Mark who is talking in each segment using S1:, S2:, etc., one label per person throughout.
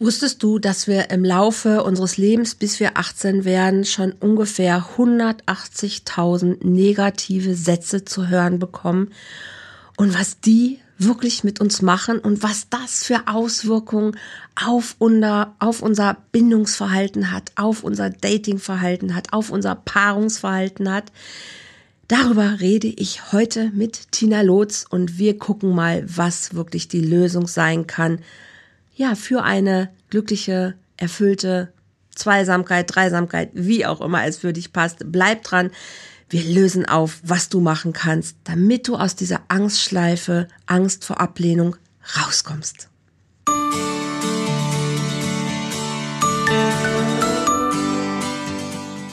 S1: Wusstest du, dass wir im Laufe unseres Lebens, bis wir 18 werden, schon ungefähr 180.000 negative Sätze zu hören bekommen? Und was die wirklich mit uns machen und was das für Auswirkungen auf unser, auf unser Bindungsverhalten hat, auf unser Datingverhalten hat, auf unser Paarungsverhalten hat. Darüber rede ich heute mit Tina Lotz und wir gucken mal, was wirklich die Lösung sein kann, ja, für eine glückliche, erfüllte Zweisamkeit, Dreisamkeit, wie auch immer es für dich passt. Bleib dran. Wir lösen auf, was du machen kannst, damit du aus dieser Angstschleife, Angst vor Ablehnung rauskommst.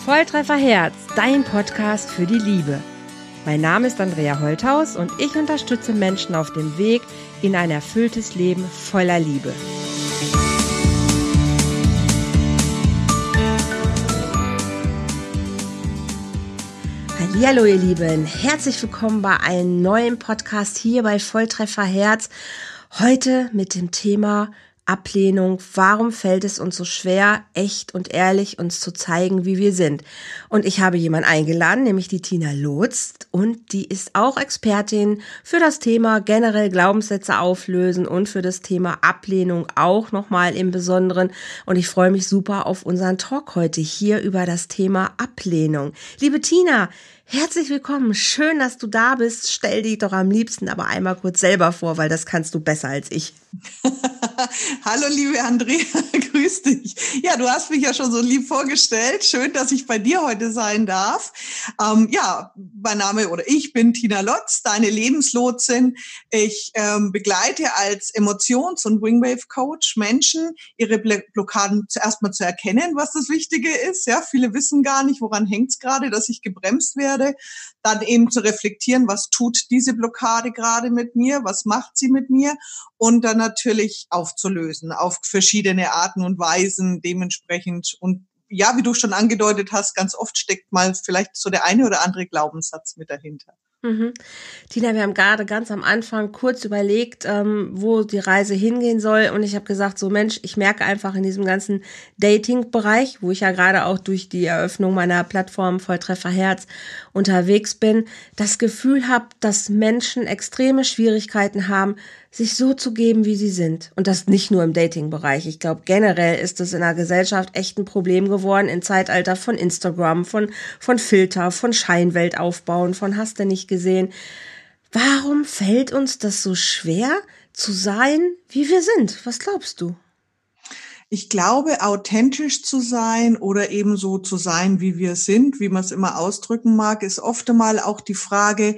S1: Volltreffer Herz, dein Podcast für die Liebe. Mein Name ist Andrea Holthaus und ich unterstütze Menschen auf dem Weg in ein erfülltes Leben voller Liebe. Hallo ihr Lieben, herzlich willkommen bei einem neuen Podcast hier bei Volltreffer Herz. Heute mit dem Thema Ablehnung. Warum fällt es uns so schwer, echt und ehrlich uns zu zeigen, wie wir sind? Und ich habe jemanden eingeladen, nämlich die Tina Lotz. Und die ist auch Expertin für das Thema generell Glaubenssätze auflösen und für das Thema Ablehnung auch nochmal im Besonderen. Und ich freue mich super auf unseren Talk heute hier über das Thema Ablehnung. Liebe Tina, Herzlich willkommen. Schön, dass du da bist. Stell dich doch am liebsten aber einmal kurz selber vor, weil das kannst du besser als ich.
S2: Hallo, liebe Andrea. Grüß dich. Ja, du hast mich ja schon so lieb vorgestellt. Schön, dass ich bei dir heute sein darf. Ähm, ja, mein Name oder ich bin Tina Lotz, deine Lebenslotsin. Ich ähm, begleite als Emotions- und Wingwave Coach Menschen, ihre Blockaden zuerst mal zu erkennen, was das Wichtige ist. Ja, viele wissen gar nicht, woran hängt es gerade, dass ich gebremst werde, dann eben zu reflektieren, was tut diese Blockade gerade mit mir, was macht sie mit mir und dann natürlich aufzulösen auf verschiedene Arten und Weisen dementsprechend und ja, wie du schon angedeutet hast, ganz oft steckt mal vielleicht so der eine oder andere Glaubenssatz mit dahinter.
S1: Mhm. Tina, wir haben gerade ganz am Anfang kurz überlegt, ähm, wo die Reise hingehen soll. Und ich habe gesagt, so Mensch, ich merke einfach in diesem ganzen Dating-Bereich, wo ich ja gerade auch durch die Eröffnung meiner Plattform Volltreffer Herz unterwegs bin, das Gefühl habe, dass Menschen extreme Schwierigkeiten haben, sich so zu geben, wie sie sind. Und das nicht nur im Dating-Bereich. Ich glaube, generell ist es in der Gesellschaft echt ein Problem geworden im Zeitalter von Instagram, von, von Filter, von Scheinwelt aufbauen, von hast du nicht gesehen. Warum fällt uns das so schwer, zu sein, wie wir sind? Was glaubst du?
S2: Ich glaube, authentisch zu sein oder eben so zu sein, wie wir sind, wie man es immer ausdrücken mag, ist oft einmal auch die Frage,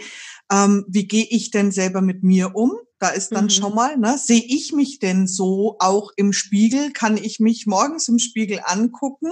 S2: ähm, wie gehe ich denn selber mit mir um? Da ist dann mhm. schon mal, ne, sehe ich mich denn so auch im Spiegel? Kann ich mich morgens im Spiegel angucken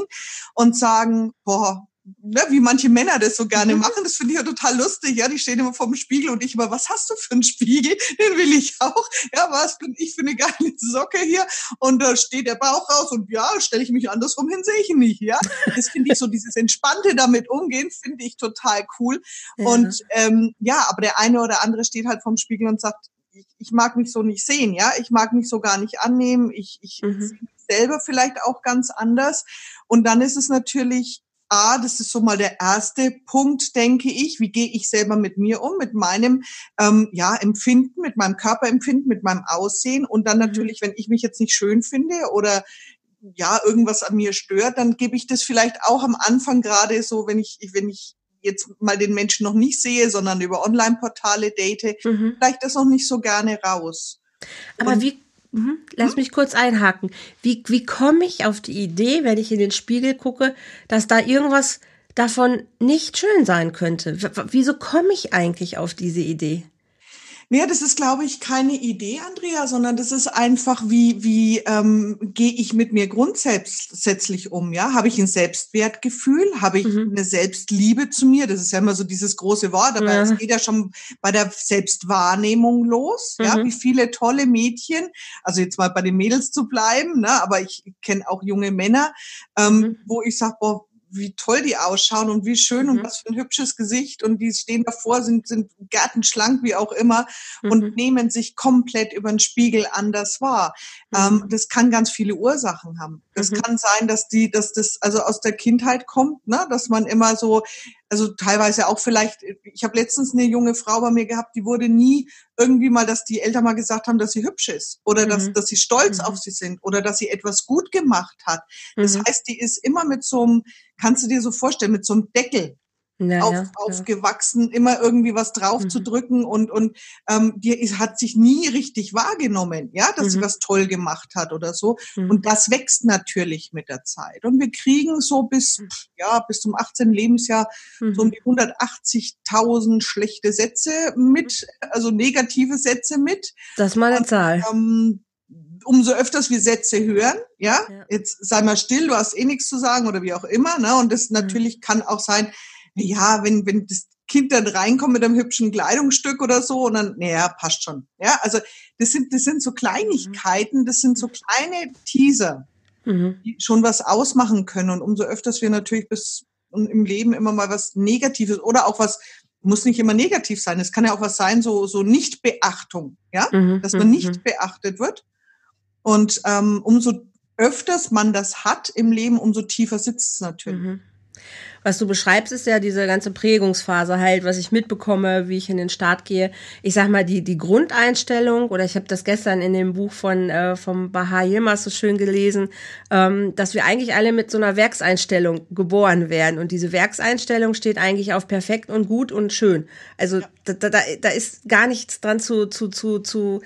S2: und sagen, boah, ne, wie manche Männer das so gerne mhm. machen. Das finde ich ja total lustig. Ja, die stehen immer vor dem Spiegel und ich immer, was hast du für einen Spiegel? Den will ich auch. Ja, was bin ich für eine geile Socke hier? Und da steht der Bauch raus und ja, stelle ich mich andersrum hin, sehe ich ihn nicht. Ja, das finde ich so dieses entspannte damit umgehen, finde ich total cool. Ja. Und ähm, ja, aber der eine oder andere steht halt vorm Spiegel und sagt, ich, ich mag mich so nicht sehen, ja, ich mag mich so gar nicht annehmen, ich, ich mhm. sehe mich selber vielleicht auch ganz anders. Und dann ist es natürlich A, das ist so mal der erste Punkt, denke ich. Wie gehe ich selber mit mir um, mit meinem ähm, ja, Empfinden, mit meinem Körperempfinden, mit meinem Aussehen? Und dann mhm. natürlich, wenn ich mich jetzt nicht schön finde oder ja, irgendwas an mir stört, dann gebe ich das vielleicht auch am Anfang gerade so, wenn ich, wenn ich jetzt mal den Menschen noch nicht sehe, sondern über Online-Portale date, mhm. vielleicht das noch nicht so gerne raus.
S1: Aber Und wie Mhm. Lass hm? mich kurz einhaken. Wie, wie komme ich auf die Idee, wenn ich in den Spiegel gucke, dass da irgendwas davon nicht schön sein könnte? W wieso komme ich eigentlich auf diese Idee?
S2: Nee, das ist, glaube ich, keine Idee, Andrea, sondern das ist einfach, wie, wie ähm, gehe ich mit mir grundsätzlich um, ja? Habe ich ein Selbstwertgefühl? Habe ich mhm. eine Selbstliebe zu mir? Das ist ja immer so dieses große Wort, aber es geht ja schon bei der Selbstwahrnehmung los, mhm. ja? Wie viele tolle Mädchen, also jetzt mal bei den Mädels zu bleiben, ne? aber ich kenne auch junge Männer, ähm, mhm. wo ich sage, boah, wie toll die ausschauen und wie schön mhm. und was für ein hübsches Gesicht und die stehen davor, sind, sind gärtenschlank, wie auch immer mhm. und nehmen sich komplett über den Spiegel anders wahr. Ähm, mhm. das kann ganz viele Ursachen haben. Das mhm. kann sein, dass die, dass das also aus der Kindheit kommt, ne, dass man immer so also teilweise auch vielleicht, ich habe letztens eine junge Frau bei mir gehabt, die wurde nie irgendwie mal, dass die Eltern mal gesagt haben, dass sie hübsch ist oder mhm. dass, dass sie stolz mhm. auf sie sind oder dass sie etwas gut gemacht hat. Das mhm. heißt, die ist immer mit so einem, kannst du dir so vorstellen, mit so einem Deckel ja, auf, aufgewachsen, ja. immer irgendwie was drauf mhm. zu drücken und und ähm, die ist, hat sich nie richtig wahrgenommen, ja, dass mhm. sie was toll gemacht hat oder so. Mhm. Und das wächst natürlich mit der Zeit. Und wir kriegen so bis mhm. ja bis zum 18. Lebensjahr so um mhm. die 180.000 schlechte Sätze mit, also negative Sätze mit.
S1: Das ist mal eine und, Zahl. Ähm,
S2: umso öfters wir Sätze hören, ja, ja, jetzt sei mal still, du hast eh nichts zu sagen oder wie auch immer, ne? Und das mhm. natürlich kann auch sein, ja, wenn, wenn das Kind dann reinkommt mit einem hübschen Kleidungsstück oder so und dann, naja, passt schon. Ja, also das sind, das sind so Kleinigkeiten, das sind so kleine Teaser, mhm. die schon was ausmachen können. Und umso öfters wir natürlich bis im Leben immer mal was Negatives oder auch was, muss nicht immer negativ sein. Es kann ja auch was sein, so, so Nichtbeachtung, ja, mhm. dass man nicht mhm. beachtet wird. Und ähm, umso öfters man das hat im Leben, umso tiefer sitzt es natürlich.
S1: Was du beschreibst, ist ja diese ganze Prägungsphase halt, was ich mitbekomme, wie ich in den Start gehe. Ich sag mal, die, die Grundeinstellung, oder ich habe das gestern in dem Buch von äh, vom Baha Yilmaz so schön gelesen, ähm, dass wir eigentlich alle mit so einer Werkseinstellung geboren werden. Und diese Werkseinstellung steht eigentlich auf perfekt und gut und schön. Also ja. da, da, da ist gar nichts dran zu, zu, zu, zu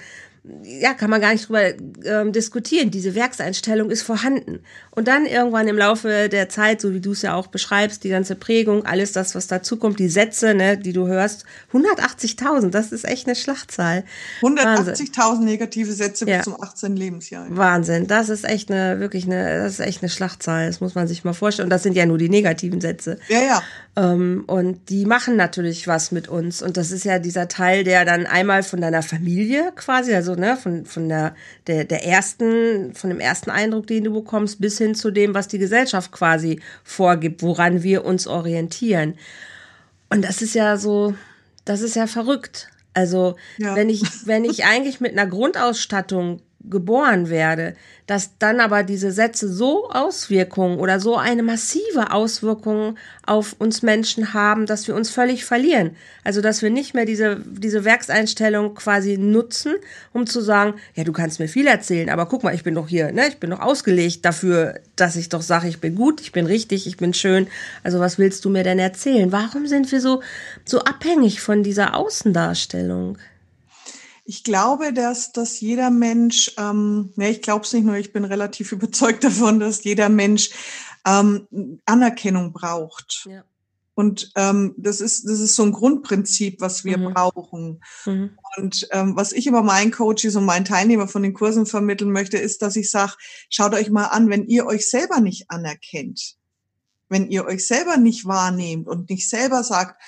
S1: ja, kann man gar nicht drüber ähm, diskutieren. Diese Werkseinstellung ist vorhanden. Und dann irgendwann im Laufe der Zeit, so wie du es ja auch beschreibst, die ganze Prägung, alles das, was dazukommt, die Sätze, ne, die du hörst, 180.000, das ist echt eine Schlachtzahl.
S2: 180.000 negative Sätze ja. bis zum 18. Lebensjahr.
S1: Wahnsinn, das ist echt eine, wirklich eine, das ist echt eine Schlachtzahl, das muss man sich mal vorstellen. Und das sind ja nur die negativen Sätze.
S2: Ja, ja.
S1: Ähm, und die machen natürlich was mit uns. Und das ist ja dieser Teil, der dann einmal von deiner Familie quasi, also ne, von, von der, der, der ersten, von dem ersten Eindruck, den du bekommst, bis hin zu dem, was die Gesellschaft quasi vorgibt, woran wir uns orientieren. Und das ist ja so, das ist ja verrückt. Also, ja. wenn ich, wenn ich eigentlich mit einer Grundausstattung geboren werde, dass dann aber diese Sätze so Auswirkungen oder so eine massive Auswirkung auf uns Menschen haben, dass wir uns völlig verlieren. Also, dass wir nicht mehr diese, diese Werkseinstellung quasi nutzen, um zu sagen, ja, du kannst mir viel erzählen, aber guck mal, ich bin doch hier, ne, ich bin doch ausgelegt dafür, dass ich doch sage, ich bin gut, ich bin richtig, ich bin schön. Also, was willst du mir denn erzählen? Warum sind wir so, so abhängig von dieser Außendarstellung?
S2: Ich glaube, dass, dass jeder Mensch, ähm, ne, ich glaube es nicht nur, ich bin relativ überzeugt davon, dass jeder Mensch ähm, Anerkennung braucht. Ja. Und ähm, das ist das ist so ein Grundprinzip, was wir mhm. brauchen. Mhm. Und ähm, was ich immer meinen Coaches und meinen Teilnehmern von den Kursen vermitteln möchte, ist, dass ich sage, schaut euch mal an, wenn ihr euch selber nicht anerkennt, wenn ihr euch selber nicht wahrnehmt und nicht selber sagt,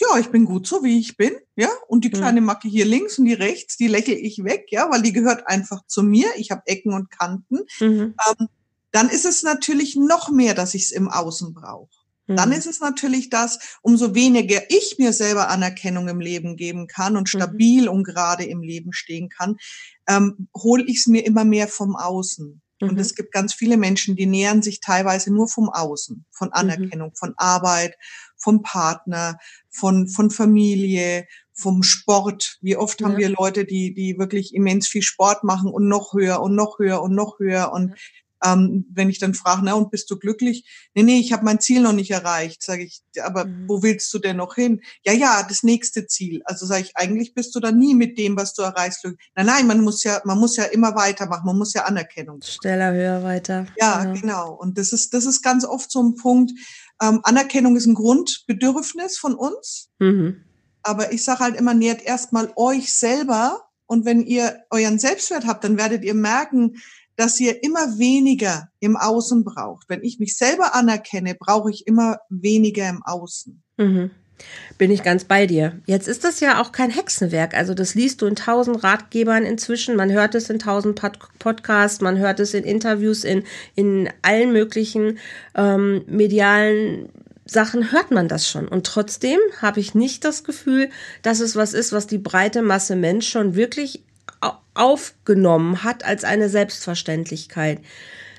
S2: ja, ich bin gut so, wie ich bin, ja, und die mhm. kleine Macke hier links und die rechts, die lächle ich weg, ja, weil die gehört einfach zu mir. Ich habe Ecken und Kanten. Mhm. Ähm, dann ist es natürlich noch mehr, dass ich es im Außen brauche. Mhm. Dann ist es natürlich das, umso weniger ich mir selber Anerkennung im Leben geben kann und mhm. stabil und gerade im Leben stehen kann, ähm, hole ich es mir immer mehr vom Außen. Und mhm. es gibt ganz viele Menschen, die nähern sich teilweise nur vom Außen, von mhm. Anerkennung, von Arbeit, vom Partner, von, von Familie, vom Sport. Wie oft haben ja. wir Leute, die, die wirklich immens viel Sport machen und noch höher und noch höher und noch höher und ähm, wenn ich dann frage, na und bist du glücklich? Nee, nee, ich habe mein Ziel noch nicht erreicht, sage ich, aber mhm. wo willst du denn noch hin? Ja, ja, das nächste Ziel. Also sage ich, eigentlich bist du da nie mit dem, was du erreichst. Nein, nein, man muss ja, man muss ja immer weitermachen, man muss ja Anerkennung.
S1: Schneller, höher, weiter.
S2: Ja, genau. genau. Und das ist, das ist ganz oft so ein Punkt. Ähm, Anerkennung ist ein Grundbedürfnis von uns. Mhm. Aber ich sage halt immer, nährt erstmal euch selber und wenn ihr euren Selbstwert habt, dann werdet ihr merken, dass ihr immer weniger im Außen braucht. Wenn ich mich selber anerkenne, brauche ich immer weniger im Außen. Mhm.
S1: Bin ich ganz bei dir. Jetzt ist das ja auch kein Hexenwerk. Also das liest du in tausend Ratgebern inzwischen. Man hört es in tausend Pod Podcasts, man hört es in Interviews, in, in allen möglichen ähm, medialen Sachen hört man das schon. Und trotzdem habe ich nicht das Gefühl, dass es was ist, was die breite Masse Mensch schon wirklich aufgenommen hat als eine Selbstverständlichkeit.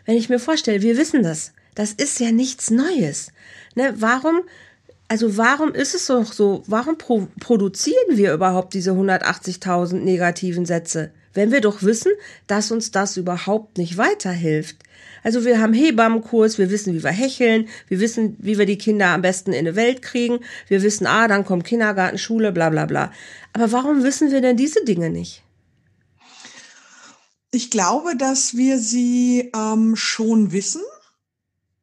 S1: Wenn ich mir vorstelle, wir wissen das. Das ist ja nichts Neues. Ne, warum also warum ist es doch so, warum pro produzieren wir überhaupt diese 180.000 negativen Sätze, wenn wir doch wissen, dass uns das überhaupt nicht weiterhilft? Also wir haben Hebammenkurs, wir wissen, wie wir hecheln, wir wissen, wie wir die Kinder am besten in die Welt kriegen, wir wissen, ah, dann kommt Kindergarten, Schule, bla bla bla. Aber warum wissen wir denn diese Dinge nicht?
S2: Ich glaube, dass wir sie ähm, schon wissen.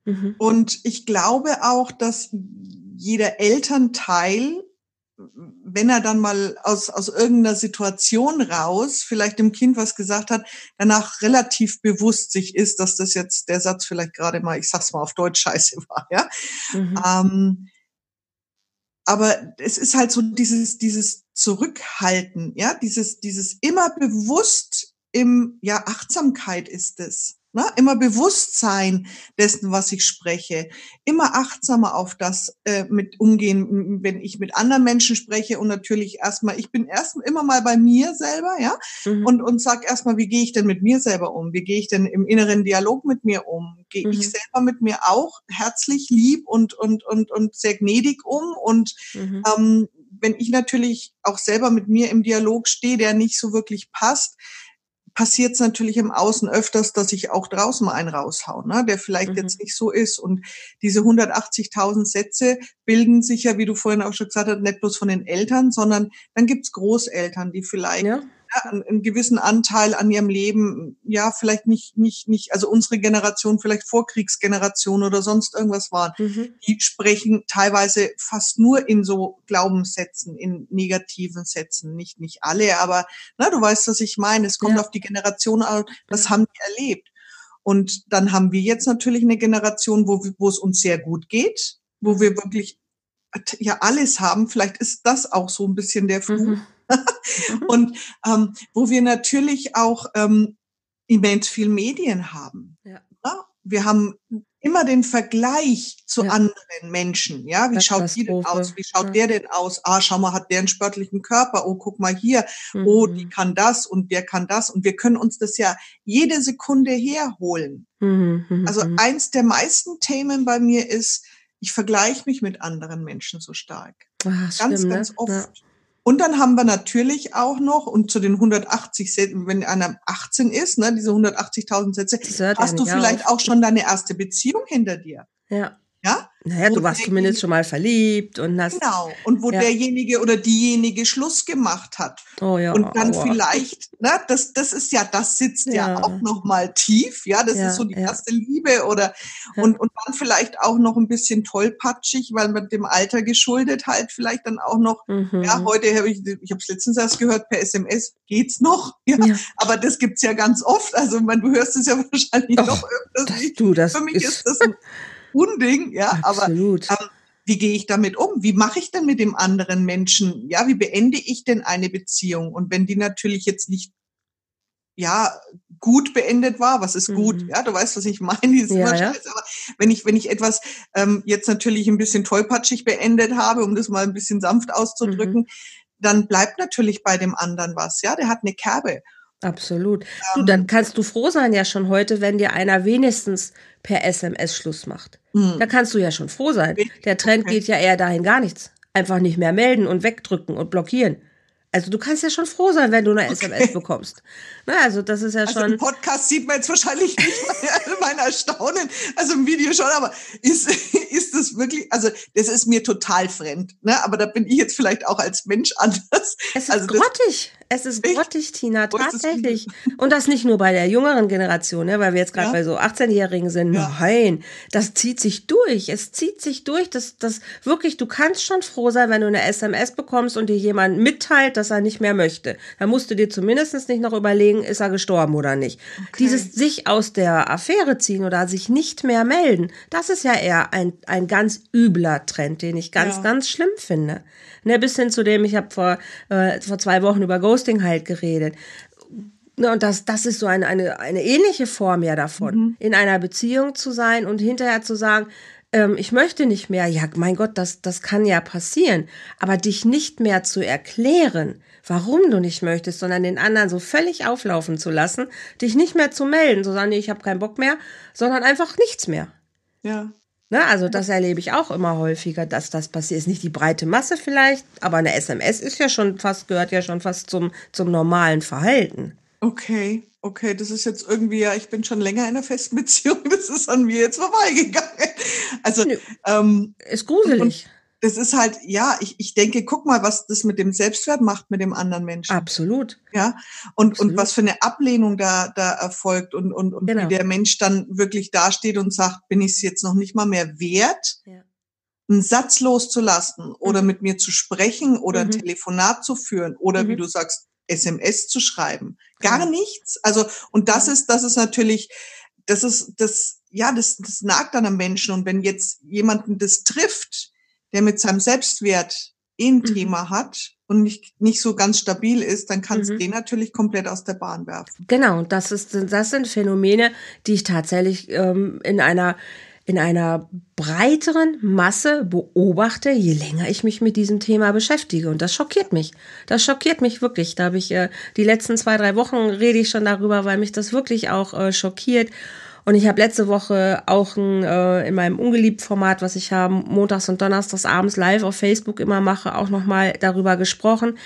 S2: Mhm. Und ich glaube auch, dass jeder Elternteil, wenn er dann mal aus, aus irgendeiner Situation raus vielleicht dem Kind was gesagt hat, danach relativ bewusst sich ist, dass das jetzt der Satz vielleicht gerade mal, ich sag's mal auf Deutsch, scheiße war, ja. Mhm. Ähm, aber es ist halt so dieses, dieses Zurückhalten, ja, dieses, dieses immer bewusst im, ja, Achtsamkeit ist es. Ne? Immer Bewusstsein dessen, was ich spreche. Immer achtsamer auf das äh, mit umgehen, wenn ich mit anderen Menschen spreche und natürlich erstmal, ich bin erst immer mal bei mir selber, ja, mhm. und, und sag erstmal, wie gehe ich denn mit mir selber um? Wie gehe ich denn im inneren Dialog mit mir um? Gehe mhm. ich selber mit mir auch herzlich lieb und, und, und, und sehr gnädig um? Und mhm. ähm, wenn ich natürlich auch selber mit mir im Dialog stehe, der nicht so wirklich passt, passiert es natürlich im Außen öfters, dass ich auch draußen mal einen raushau, ne, der vielleicht mhm. jetzt nicht so ist. Und diese 180.000 Sätze bilden sich ja, wie du vorhin auch schon gesagt hast, nicht bloß von den Eltern, sondern dann gibt's Großeltern, die vielleicht ja einen gewissen Anteil an ihrem Leben, ja, vielleicht nicht, nicht, nicht, also unsere Generation, vielleicht Vorkriegsgeneration oder sonst irgendwas waren, mhm. die sprechen teilweise fast nur in so Glaubenssätzen, in negativen Sätzen. Nicht, nicht alle, aber na, du weißt, was ich meine. Es kommt ja. auf die Generation an, das ja. haben die erlebt. Und dann haben wir jetzt natürlich eine Generation, wo, wo es uns sehr gut geht, wo wir wirklich ja alles haben. Vielleicht ist das auch so ein bisschen der Fluch. Mhm und ähm, wo wir natürlich auch ähm, immens viel Medien haben. Ja. ja. Wir haben immer den Vergleich zu ja. anderen Menschen. Ja, wie schaut die denn aus? Wie schaut ja. der denn aus? Ah, schau mal, hat der einen sportlichen Körper? Oh, guck mal hier. Mhm. Oh, die mhm. kann das und der kann das. Und wir können uns das ja jede Sekunde herholen. Mhm. mhm also mhm. eins der meisten Themen bei mir ist, ich vergleiche mich mit anderen Menschen so stark. Ach, ganz, stimmt, ganz ne? oft. Ja. Und dann haben wir natürlich auch noch, und zu den 180 Sätzen, wenn einer 18 ist, ne, diese 180.000 Sätze, hast du vielleicht auf. auch schon deine erste Beziehung hinter dir.
S1: Ja. Ja? Naja, du warst zumindest schon mal verliebt und hast.
S2: Genau. Und wo ja. derjenige oder diejenige Schluss gemacht hat. Oh ja. Und dann oh. vielleicht, ne, das, das ist ja, das sitzt ja, ja auch noch mal tief. Ja, das ja, ist so die erste Liebe oder, und, und dann vielleicht auch noch ein bisschen tollpatschig, weil mit dem Alter geschuldet halt vielleicht dann auch noch, mhm. ja, heute habe ich, ich habe es letztens erst gehört, per SMS geht's noch. Ja. Aber das gibt's ja ganz oft. Also, man, du hörst es ja wahrscheinlich Och, noch öfters.
S1: Das, du, das
S2: Für mich ist, ist das ein Unding, ja, Absolut. aber ähm, wie gehe ich damit um? Wie mache ich denn mit dem anderen Menschen? Ja, wie beende ich denn eine Beziehung? Und wenn die natürlich jetzt nicht ja, gut beendet war, was ist gut? Mhm. Ja, du weißt, was ich meine, dieses ja, ja. Aber wenn ich, wenn ich etwas ähm, jetzt natürlich ein bisschen tollpatschig beendet habe, um das mal ein bisschen sanft auszudrücken, mhm. dann bleibt natürlich bei dem anderen was. Ja, der hat eine Kerbe.
S1: Absolut. Du, dann ähm. kannst du froh sein ja schon heute, wenn dir einer wenigstens per SMS Schluss macht. Mhm. Da kannst du ja schon froh sein. Der Trend okay. geht ja eher dahin gar nichts. Einfach nicht mehr melden und wegdrücken und blockieren. Also du kannst ja schon froh sein, wenn du eine okay. SMS bekommst. Na, also das ist ja also schon.
S2: Im Podcast sieht man jetzt wahrscheinlich nicht mein Erstaunen, also im Video schon, aber ist, ist das wirklich, also das ist mir total fremd, ne? Aber da bin ich jetzt vielleicht auch als Mensch anders.
S1: Es ist
S2: also
S1: grottig. Es ist Echt? grottig, Tina, tatsächlich. Und das nicht nur bei der jüngeren Generation, ne, weil wir jetzt gerade ja. bei so 18-Jährigen sind. Ja. Nein, das zieht sich durch. Es zieht sich durch. Das, das wirklich, du kannst schon froh sein, wenn du eine SMS bekommst und dir jemand mitteilt, dass er nicht mehr möchte. Dann musst du dir zumindest nicht noch überlegen, ist er gestorben oder nicht. Okay. Dieses sich aus der Affäre ziehen oder sich nicht mehr melden, das ist ja eher ein, ein ganz übler Trend, den ich ganz, ja. ganz schlimm finde. Ne, bis hin zu dem, ich habe vor, äh, vor zwei Wochen über Ghosting halt geredet. Ne, und das, das ist so eine, eine, eine ähnliche Form ja davon, mhm. in einer Beziehung zu sein und hinterher zu sagen, ähm, ich möchte nicht mehr. Ja, mein Gott, das, das kann ja passieren. Aber dich nicht mehr zu erklären, warum du nicht möchtest, sondern den anderen so völlig auflaufen zu lassen, dich nicht mehr zu melden, so sagen, nee, ich habe keinen Bock mehr, sondern einfach nichts mehr.
S2: Ja.
S1: Ne, also das erlebe ich auch immer häufiger, dass das passiert. Ist nicht die breite Masse vielleicht, aber eine SMS ist ja schon fast, gehört ja schon fast zum, zum normalen Verhalten.
S2: Okay, okay, das ist jetzt irgendwie, ja, ich bin schon länger in einer festen Beziehung, das ist an mir jetzt vorbeigegangen. Also, ähm,
S1: ist gruselig
S2: das ist halt, ja, ich, ich denke, guck mal, was das mit dem Selbstwert macht mit dem anderen Menschen.
S1: Absolut.
S2: Ja. Und, Absolut. und was für eine Ablehnung da, da erfolgt und, und, und genau. wie der Mensch dann wirklich dasteht und sagt, bin ich es jetzt noch nicht mal mehr wert, ja. einen Satz loszulassen oder mhm. mit mir zu sprechen oder mhm. ein Telefonat zu führen oder mhm. wie du sagst, SMS zu schreiben. Gar genau. nichts. Also, und das ist, das ist natürlich, das ist, das, ja, das, das nagt dann am Menschen. Und wenn jetzt jemanden das trifft, der mit seinem Selbstwert eh ein mhm. Thema hat und nicht, nicht so ganz stabil ist, dann kannst du mhm. den natürlich komplett aus der Bahn werfen.
S1: Genau, das, ist, das sind Phänomene, die ich tatsächlich ähm, in einer in einer breiteren Masse beobachte, je länger ich mich mit diesem Thema beschäftige. Und das schockiert mich. Das schockiert mich wirklich. Da habe ich äh, die letzten zwei, drei Wochen rede ich schon darüber, weil mich das wirklich auch äh, schockiert. Und ich habe letzte Woche auch ein, äh, in meinem Ungeliebt-Format, was ich habe, montags und donnerstags abends live auf Facebook immer mache, auch nochmal darüber gesprochen,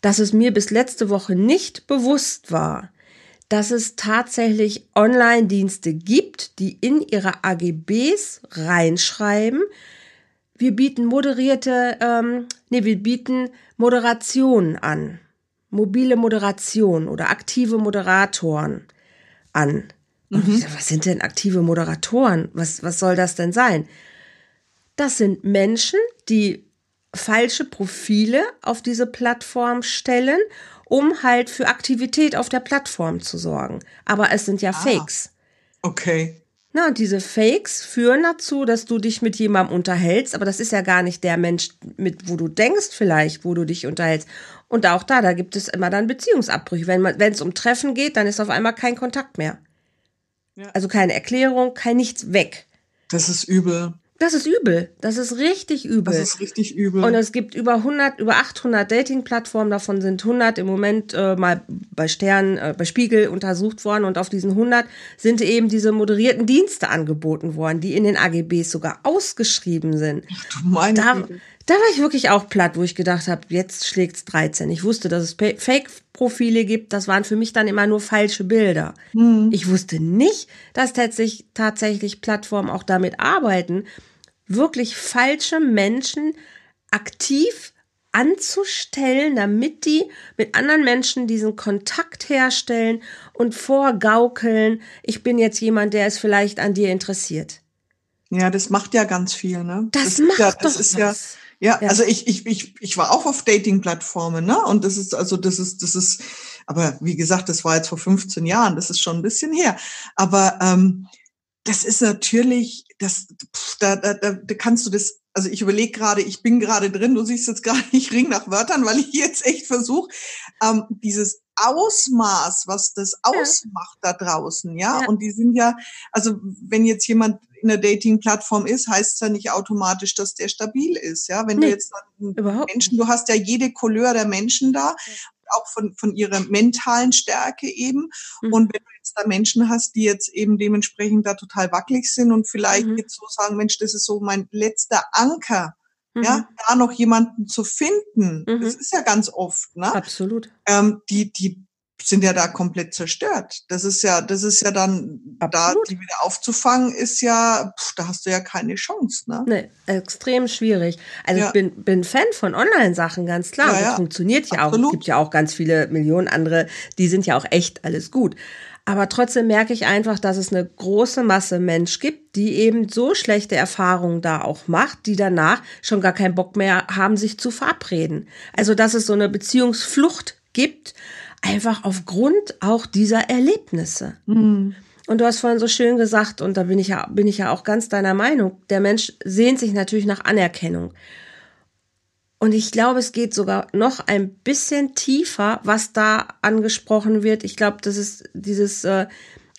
S1: dass es mir bis letzte Woche nicht bewusst war, dass es tatsächlich Online-Dienste gibt, die in ihre AGBs reinschreiben, wir bieten moderierte, ähm, nee, wir bieten Moderation an. Mobile Moderation oder aktive Moderatoren an. Und mhm. was sind denn aktive Moderatoren? Was, was soll das denn sein? Das sind Menschen, die falsche Profile auf diese Plattform stellen, um halt für Aktivität auf der Plattform zu sorgen. Aber es sind ja ah, Fakes.
S2: Okay.
S1: Na, und diese Fakes führen dazu, dass du dich mit jemandem unterhältst, aber das ist ja gar nicht der Mensch, mit wo du denkst vielleicht, wo du dich unterhältst. Und auch da, da gibt es immer dann Beziehungsabbrüche. Wenn es um Treffen geht, dann ist auf einmal kein Kontakt mehr. Ja. Also keine Erklärung, kein nichts weg.
S2: Das ist übel.
S1: Das ist übel. Das ist richtig übel.
S2: Das ist richtig übel.
S1: Und es gibt über 100, über 800 Dating-Plattformen. Davon sind 100 im Moment äh, mal bei Stern, äh, bei Spiegel untersucht worden. Und auf diesen 100 sind eben diese moderierten Dienste angeboten worden, die in den AGBs sogar ausgeschrieben sind.
S2: Ach du meine
S1: da, da war ich wirklich auch platt, wo ich gedacht habe, jetzt schlägt's 13. Ich wusste, dass es Fake-Profile gibt. Das waren für mich dann immer nur falsche Bilder. Mhm. Ich wusste nicht, dass tatsächlich, tatsächlich Plattformen auch damit arbeiten, wirklich falsche Menschen aktiv anzustellen, damit die mit anderen Menschen diesen Kontakt herstellen und vorgaukeln, ich bin jetzt jemand, der ist vielleicht an dir interessiert.
S2: Ja, das macht ja ganz viel, ne?
S1: Das, das macht ja,
S2: das
S1: doch
S2: ist
S1: was.
S2: ja ja, ja, also ich, ich, ich, ich war auch auf Dating-Plattformen, ne? Und das ist, also das ist, das ist, aber wie gesagt, das war jetzt vor 15 Jahren, das ist schon ein bisschen her. Aber ähm, das ist natürlich, das, pff, da, da, da, da kannst du das, also ich überlege gerade, ich bin gerade drin, du siehst jetzt gerade, ich ring nach Wörtern, weil ich jetzt echt versuche, ähm, dieses Ausmaß, was das ausmacht ja. da draußen, ja? ja? Und die sind ja, also wenn jetzt jemand in der Dating-Plattform ist, heißt es ja nicht automatisch, dass der stabil ist, ja? Wenn nee, du jetzt Menschen, du hast ja jede Couleur der Menschen da, ja. auch von, von ihrer mentalen Stärke eben. Mhm. Und wenn du jetzt da Menschen hast, die jetzt eben dementsprechend da total wackelig sind und vielleicht mhm. jetzt so sagen, Mensch, das ist so mein letzter Anker, mhm. ja, da noch jemanden zu finden, mhm. das ist ja ganz oft, ne?
S1: Absolut.
S2: Ähm, die, die sind ja da komplett zerstört. Das ist ja, das ist ja dann, Absolut. da die wieder aufzufangen, ist ja, pff, da hast du ja keine Chance. Ne?
S1: Nee, extrem schwierig. Also ja. ich bin, bin Fan von Online-Sachen, ganz klar. Ja, ja. Das funktioniert ja Absolut. auch. Es gibt ja auch ganz viele Millionen andere, die sind ja auch echt alles gut. Aber trotzdem merke ich einfach, dass es eine große Masse Mensch gibt, die eben so schlechte Erfahrungen da auch macht, die danach schon gar keinen Bock mehr haben, sich zu verabreden. Also, dass es so eine Beziehungsflucht gibt, einfach aufgrund auch dieser Erlebnisse. Mhm. Und du hast vorhin so schön gesagt, und da bin ich ja, bin ich ja auch ganz deiner Meinung, der Mensch sehnt sich natürlich nach Anerkennung. Und ich glaube, es geht sogar noch ein bisschen tiefer, was da angesprochen wird. Ich glaube, das ist dieses, äh,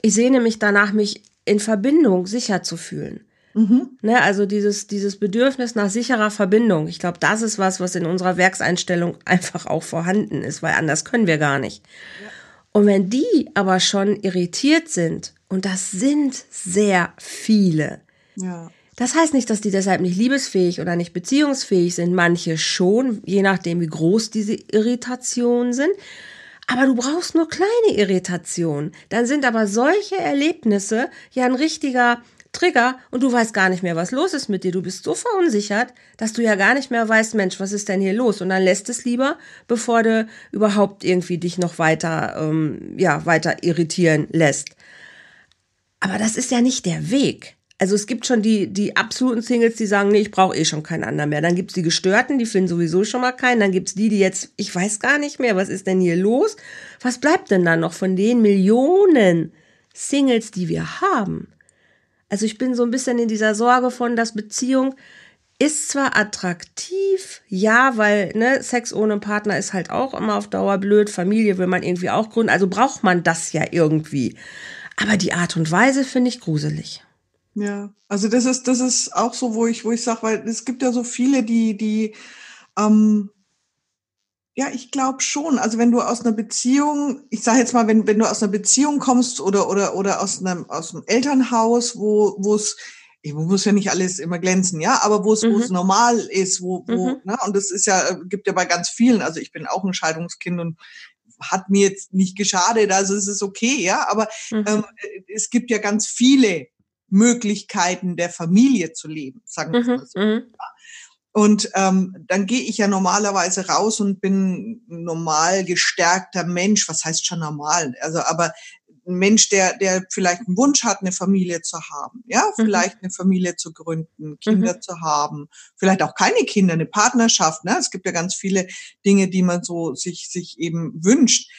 S1: ich sehne mich danach, mich in Verbindung sicher zu fühlen. Mhm. Ne, also dieses, dieses Bedürfnis nach sicherer Verbindung. Ich glaube, das ist was, was in unserer Werkseinstellung einfach auch vorhanden ist, weil anders können wir gar nicht. Ja. Und wenn die aber schon irritiert sind, und das sind sehr viele, ja. Das heißt nicht, dass die deshalb nicht liebesfähig oder nicht beziehungsfähig sind. Manche schon, je nachdem, wie groß diese Irritationen sind. Aber du brauchst nur kleine Irritationen. Dann sind aber solche Erlebnisse ja ein richtiger Trigger und du weißt gar nicht mehr, was los ist mit dir. Du bist so verunsichert, dass du ja gar nicht mehr weißt, Mensch, was ist denn hier los? Und dann lässt es lieber, bevor du überhaupt irgendwie dich noch weiter, ähm, ja, weiter irritieren lässt. Aber das ist ja nicht der Weg. Also es gibt schon die, die absoluten Singles, die sagen, nee, ich brauche eh schon keinen anderen mehr. Dann gibt's die Gestörten, die finden sowieso schon mal keinen. Dann gibt's die, die jetzt, ich weiß gar nicht mehr, was ist denn hier los? Was bleibt denn dann noch von den Millionen Singles, die wir haben? Also ich bin so ein bisschen in dieser Sorge von, dass Beziehung ist zwar attraktiv, ja, weil ne, Sex ohne Partner ist halt auch immer auf Dauer blöd, Familie will man irgendwie auch gründen, also braucht man das ja irgendwie. Aber die Art und Weise finde ich gruselig.
S2: Ja, also das ist, das ist auch so, wo ich, wo ich sage, weil es gibt ja so viele, die, die, ähm, ja, ich glaube schon. Also wenn du aus einer Beziehung, ich sage jetzt mal, wenn, wenn du aus einer Beziehung kommst oder, oder, oder aus einem, aus einem Elternhaus, wo, wo es, ich muss ja nicht alles immer glänzen, ja, aber wo es, mhm. wo es normal ist, wo, wo, mhm. ne, und das ist ja, gibt ja bei ganz vielen, also ich bin auch ein Scheidungskind und hat mir jetzt nicht geschadet, also es ist okay, ja, aber mhm. ähm, es gibt ja ganz viele Möglichkeiten der Familie zu leben, sagen wir mhm, mal so. Und ähm, dann gehe ich ja normalerweise raus und bin normal gestärkter Mensch. Was heißt schon normal? Also, aber ein Mensch, der, der vielleicht einen Wunsch hat, eine Familie zu haben, ja, mhm. vielleicht mhm. eine Familie zu gründen, Kinder mhm. zu haben, vielleicht auch keine Kinder, eine Partnerschaft, ne? Es gibt ja ganz viele Dinge, die man so sich, sich eben wünscht.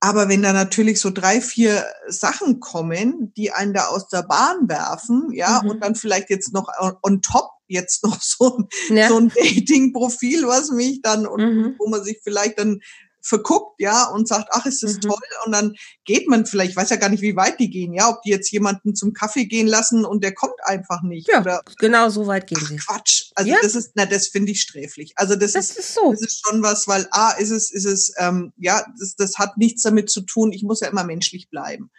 S2: Aber wenn da natürlich so drei, vier Sachen kommen, die einen da aus der Bahn werfen, ja, mhm. und dann vielleicht jetzt noch on top jetzt noch so, ja. so ein Dating-Profil, was mich dann, und mhm. wo man sich vielleicht dann verguckt, ja, und sagt, ach, ist das mhm. toll. Und dann geht man vielleicht, ich weiß ja gar nicht, wie weit die gehen, ja, ob die jetzt jemanden zum Kaffee gehen lassen und der kommt einfach nicht.
S1: Ja, oder, genau so weit gehen sie.
S2: Quatsch. Also ja. das ist, na, das finde ich sträflich. Also das, das ist, ist, so. Das ist schon was, weil A, ist es, ist es, ähm, ja, das, das hat nichts damit zu tun, ich muss ja immer menschlich bleiben.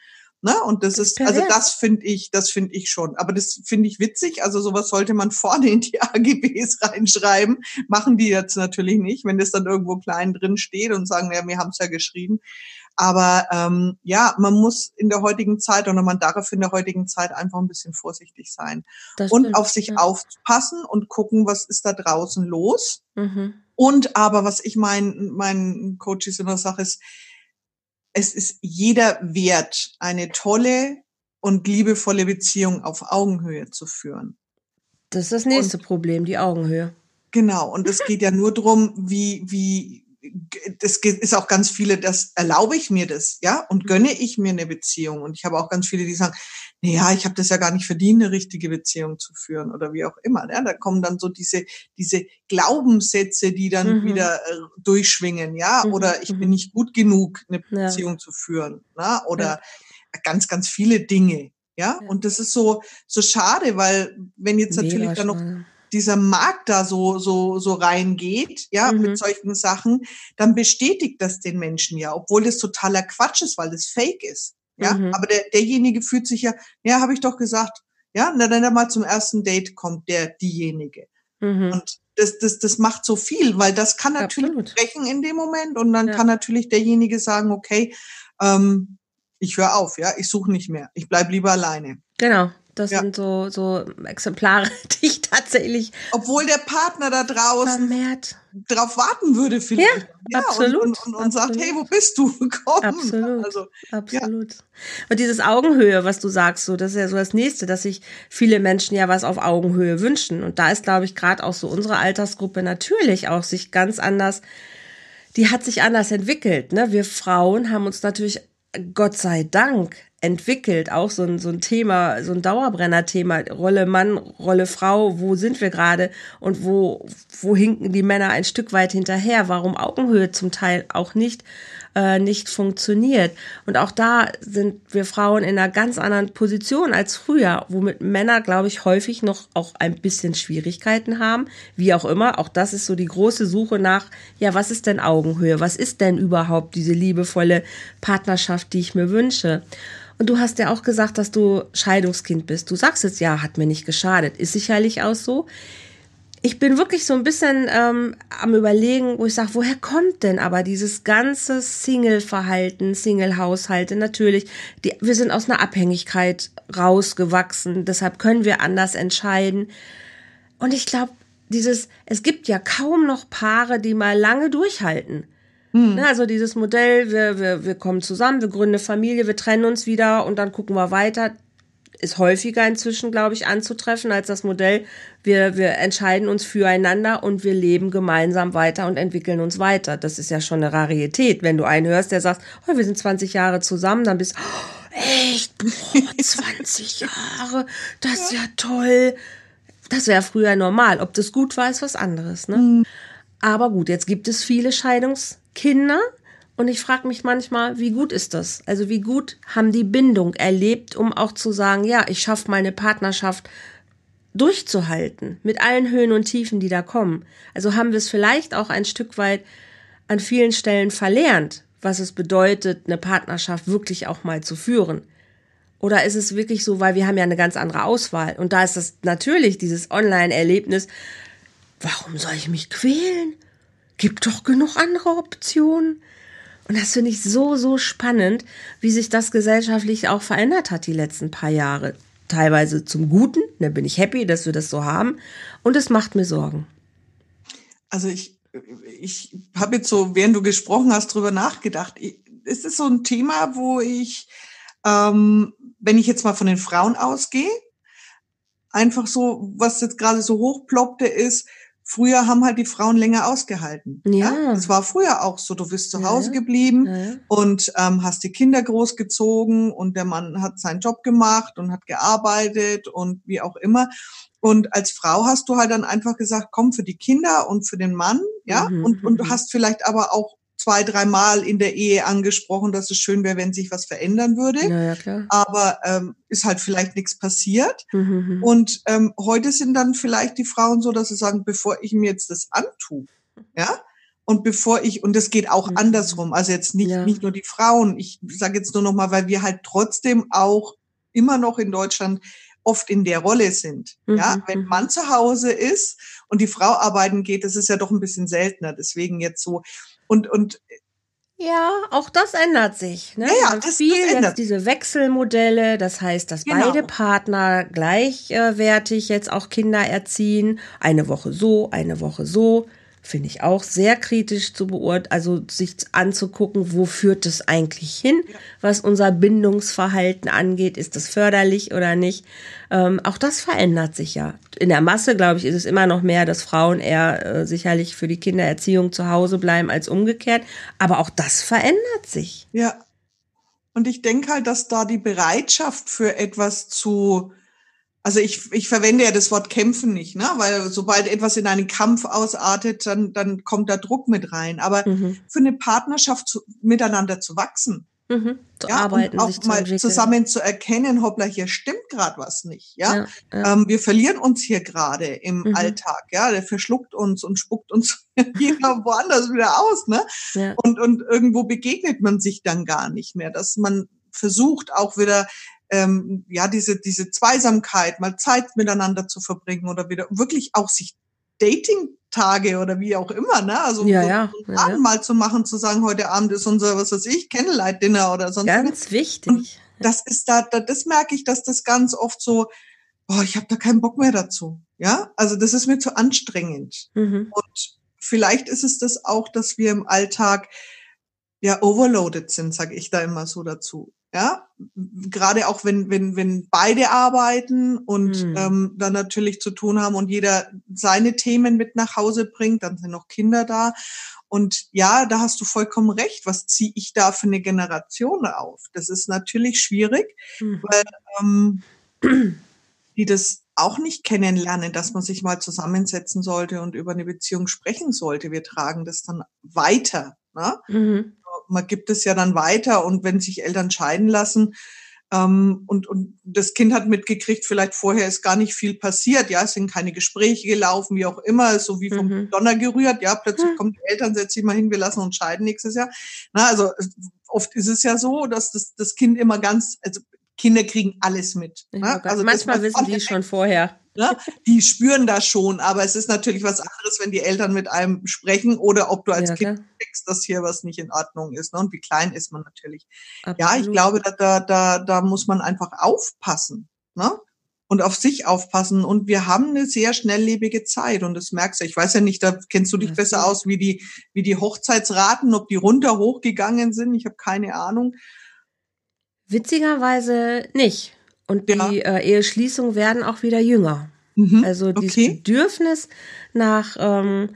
S2: Ne? Und das, ist, also das finde ich, das finde ich schon. Aber das finde ich witzig. Also sowas sollte man vorne in die AGBs reinschreiben. Machen die jetzt natürlich nicht, wenn das dann irgendwo klein drin steht und sagen, ja, wir haben es ja geschrieben. Aber ähm, ja, man muss in der heutigen Zeit oder man darf in der heutigen Zeit einfach ein bisschen vorsichtig sein das und stimmt, auf sich ja. aufpassen und gucken, was ist da draußen los. Mhm. Und aber was ich meinen meinen Coaches immer sage, ist, es ist jeder wert, eine tolle und liebevolle Beziehung auf Augenhöhe zu führen.
S1: Das ist das nächste und, Problem, die Augenhöhe.
S2: Genau, und es geht ja nur drum, wie, wie, das ist auch ganz viele, das erlaube ich mir das, ja, und gönne ich mir eine Beziehung. Und ich habe auch ganz viele, die sagen, naja, ich habe das ja gar nicht verdient, eine richtige Beziehung zu führen oder wie auch immer. Ja? Da kommen dann so diese, diese Glaubenssätze, die dann mhm. wieder äh, durchschwingen, ja, mhm. oder ich bin mhm. nicht gut genug, eine Beziehung ja. zu führen, na? Oder ja. ganz, ganz viele Dinge. Ja? ja, und das ist so, so schade, weil wenn jetzt Mega natürlich dann noch dieser Markt da so, so, so reingeht, ja, mhm. mit solchen Sachen, dann bestätigt das den Menschen ja, obwohl das totaler Quatsch ist, weil das fake ist. Ja, mhm. aber der, derjenige fühlt sich ja, ja, habe ich doch gesagt, ja, na, er mal zum ersten Date kommt, der, diejenige. Mhm. Und das, das, das macht so viel, weil das kann natürlich Absolut. brechen in dem Moment und dann ja. kann natürlich derjenige sagen, okay, ähm, ich höre auf, ja, ich suche nicht mehr, ich bleib lieber alleine.
S1: Genau, das ja. sind so, so Exemplare, die ich tatsächlich.
S2: Obwohl der Partner da draußen
S1: vermehrt.
S2: drauf warten würde, vielleicht.
S1: Ja, ja absolut.
S2: Und, und, und, und sagt, hey, wo bist du? Komm.
S1: Absolut. Also, absolut. Ja. Und dieses Augenhöhe, was du sagst, so, das ist ja so das Nächste, dass sich viele Menschen ja was auf Augenhöhe wünschen. Und da ist, glaube ich, gerade auch so unsere Altersgruppe natürlich auch sich ganz anders, die hat sich anders entwickelt. Ne? Wir Frauen haben uns natürlich Gott sei Dank entwickelt, auch so ein, so ein Thema, so ein Dauerbrenner-Thema, Rolle Mann, Rolle Frau, wo sind wir gerade und wo, wo hinken die Männer ein Stück weit hinterher, warum Augenhöhe zum Teil auch nicht äh, nicht funktioniert. Und auch da sind wir Frauen in einer ganz anderen Position als früher, womit Männer, glaube ich, häufig noch auch ein bisschen Schwierigkeiten haben. Wie auch immer, auch das ist so die große Suche nach, ja, was ist denn Augenhöhe? Was ist denn überhaupt diese liebevolle Partnerschaft, die ich mir wünsche? Und du hast ja auch gesagt, dass du Scheidungskind bist. Du sagst jetzt, ja, hat mir nicht geschadet. Ist sicherlich auch so ich bin wirklich so ein bisschen ähm, am Überlegen, wo ich sage, woher kommt denn aber dieses ganze Single-Verhalten, Single-Haushalte? Natürlich, die, wir sind aus einer Abhängigkeit rausgewachsen, deshalb können wir anders entscheiden. Und ich glaube, dieses, es gibt ja kaum noch Paare, die mal lange durchhalten. Hm. Ne, also dieses Modell, wir, wir, wir kommen zusammen, wir gründen eine Familie, wir trennen uns wieder und dann gucken wir weiter ist häufiger inzwischen, glaube ich, anzutreffen als das Modell, wir, wir entscheiden uns füreinander und wir leben gemeinsam weiter und entwickeln uns weiter. Das ist ja schon eine Rarität. Wenn du einen hörst, der sagt, oh, wir sind 20 Jahre zusammen, dann bist du, oh, echt, boah, 20 Jahre, das ist ja toll. Das wäre früher normal. Ob das gut war, ist was anderes. Ne? Mhm. Aber gut, jetzt gibt es viele Scheidungskinder und ich frage mich manchmal, wie gut ist das? Also wie gut haben die Bindung erlebt, um auch zu sagen, ja, ich schaffe meine Partnerschaft durchzuhalten, mit allen Höhen und Tiefen, die da kommen. Also haben wir es vielleicht auch ein Stück weit an vielen Stellen verlernt, was es bedeutet, eine Partnerschaft wirklich auch mal zu führen. Oder ist es wirklich so, weil wir haben ja eine ganz andere Auswahl. Und da ist das natürlich dieses Online-Erlebnis. Warum soll ich mich quälen? Gibt doch genug andere Optionen. Und das finde ich so, so spannend, wie sich das gesellschaftlich auch verändert hat die letzten paar Jahre. Teilweise zum Guten, da bin ich happy, dass wir das so haben. Und es macht mir Sorgen.
S2: Also ich, ich habe jetzt so, während du gesprochen hast, drüber nachgedacht. Es ist so ein Thema, wo ich, ähm, wenn ich jetzt mal von den Frauen ausgehe, einfach so, was jetzt gerade so hochploppte, ist, Früher haben halt die Frauen länger ausgehalten. Ja. ja? Das war früher auch so. Du bist zu Hause ja. geblieben ja. und ähm, hast die Kinder großgezogen und der Mann hat seinen Job gemacht und hat gearbeitet und wie auch immer. Und als Frau hast du halt dann einfach gesagt, komm für die Kinder und für den Mann, ja, mhm. und, und du mhm. hast vielleicht aber auch zwei, dreimal in der Ehe angesprochen, dass es schön wäre, wenn sich was verändern würde.
S1: Ja, ja.
S2: Aber ähm, ist halt vielleicht nichts passiert. Mhm. mhm. Und ähm, heute sind dann vielleicht die Frauen so, dass sie sagen, bevor ich mir jetzt das antue, ja, und bevor ich, und das geht auch mhm. andersrum, also jetzt nicht, ja. nicht nur die Frauen, ich sage jetzt nur nochmal, weil wir halt trotzdem auch immer noch in Deutschland oft in der Rolle sind. Mhm. Ja, wenn mhm. man zu Hause ist und die Frau arbeiten geht, das ist ja doch ein bisschen seltener. Deswegen jetzt so, und, und
S1: ja, auch das ändert sich. Ne?
S2: Ja, ja das,
S1: viel
S2: das
S1: ändert. jetzt diese Wechselmodelle, das heißt, dass genau. beide Partner gleichwertig jetzt auch Kinder erziehen. Eine Woche so, eine Woche so finde ich auch sehr kritisch zu beurteilen, also sich anzugucken, wo führt es eigentlich hin, was unser Bindungsverhalten angeht, ist das förderlich oder nicht. Ähm, auch das verändert sich ja. In der Masse, glaube ich, ist es immer noch mehr, dass Frauen eher äh, sicherlich für die Kindererziehung zu Hause bleiben als umgekehrt. Aber auch das verändert sich.
S2: Ja. Und ich denke halt, dass da die Bereitschaft für etwas zu also ich, ich verwende ja das Wort kämpfen nicht, ne? weil sobald etwas in einen Kampf ausartet, dann, dann kommt da Druck mit rein. Aber mhm. für eine Partnerschaft zu, miteinander zu wachsen,
S1: mhm. zu ja, arbeiten,
S2: und auch
S1: sich
S2: mal
S1: zu
S2: zusammen zu erkennen, hoppla, hier stimmt gerade was nicht. Ja, ja, ja. Ähm, wir verlieren uns hier gerade im mhm. Alltag. Ja, der verschluckt uns und spuckt uns jeder woanders wieder aus. Ne? Ja. Und und irgendwo begegnet man sich dann gar nicht mehr, dass man versucht auch wieder ähm, ja, diese, diese Zweisamkeit, mal Zeit miteinander zu verbringen oder wieder wirklich auch sich Dating Tage oder wie auch immer, ne? Also
S1: Ja,
S2: so,
S1: ja, ja,
S2: Abend
S1: ja.
S2: mal zu machen, zu sagen, heute Abend ist unser, was weiß ich, Candlelight-Dinner oder sonst was.
S1: Ganz wichtig.
S2: Das ist da, da, das merke ich, dass das ganz oft so, boah, ich habe da keinen Bock mehr dazu. Ja, also das ist mir zu anstrengend.
S1: Mhm.
S2: Und vielleicht ist es das auch, dass wir im Alltag ja overloaded sind, sage ich da immer so dazu. Ja, gerade auch wenn wenn wenn beide arbeiten und
S1: Hm.
S2: ähm, dann natürlich zu tun haben und jeder seine Themen mit nach Hause bringt, dann sind noch Kinder da. Und ja, da hast du vollkommen recht. Was ziehe ich da für eine Generation auf? Das ist natürlich schwierig,
S1: Mhm.
S2: weil ähm, die das auch nicht kennenlernen, dass man sich mal zusammensetzen sollte und über eine Beziehung sprechen sollte. Wir tragen das dann weiter. Ne?
S1: Mhm.
S2: Man gibt es ja dann weiter und wenn sich Eltern scheiden lassen ähm, und, und das Kind hat mitgekriegt, vielleicht vorher ist gar nicht viel passiert, ja, es sind keine Gespräche gelaufen, wie auch immer, so wie vom
S1: Mhm.
S2: Donner gerührt, ja, plötzlich
S1: Hm.
S2: kommen die Eltern, setz dich mal hin, wir lassen uns scheiden nächstes Jahr. Na, also oft ist es ja so, dass das, das Kind immer ganz, also Kinder kriegen alles mit. Ne? Also
S1: Manchmal
S2: mal
S1: wissen die schon vorher.
S2: Ne? Die spüren das schon, aber es ist natürlich was anderes, wenn die Eltern mit einem sprechen oder ob du als
S1: Ja,
S2: Kind kriegst, dass hier was nicht in Ordnung ist. Ne? Und wie klein ist man natürlich. Ja, ich
S1: Absolut.
S2: glaube, da, da, da, da muss man einfach aufpassen. Ne? Und auf sich aufpassen. Und wir haben eine sehr schnelllebige Zeit. Und das merkst du. Ich weiß ja nicht, da kennst du dich
S1: Ja,
S2: besser aus, wie die, wie die Hochzeitsraten, ob die runter hochgegangen sind. Ich habe keine Ahnung.
S1: Witzigerweise nicht. Und die
S2: Ja.
S1: äh, Eheschließungen werden auch wieder jünger.
S2: Mhm.
S1: Also dieses
S2: okay.
S1: Bedürfnis nach ähm,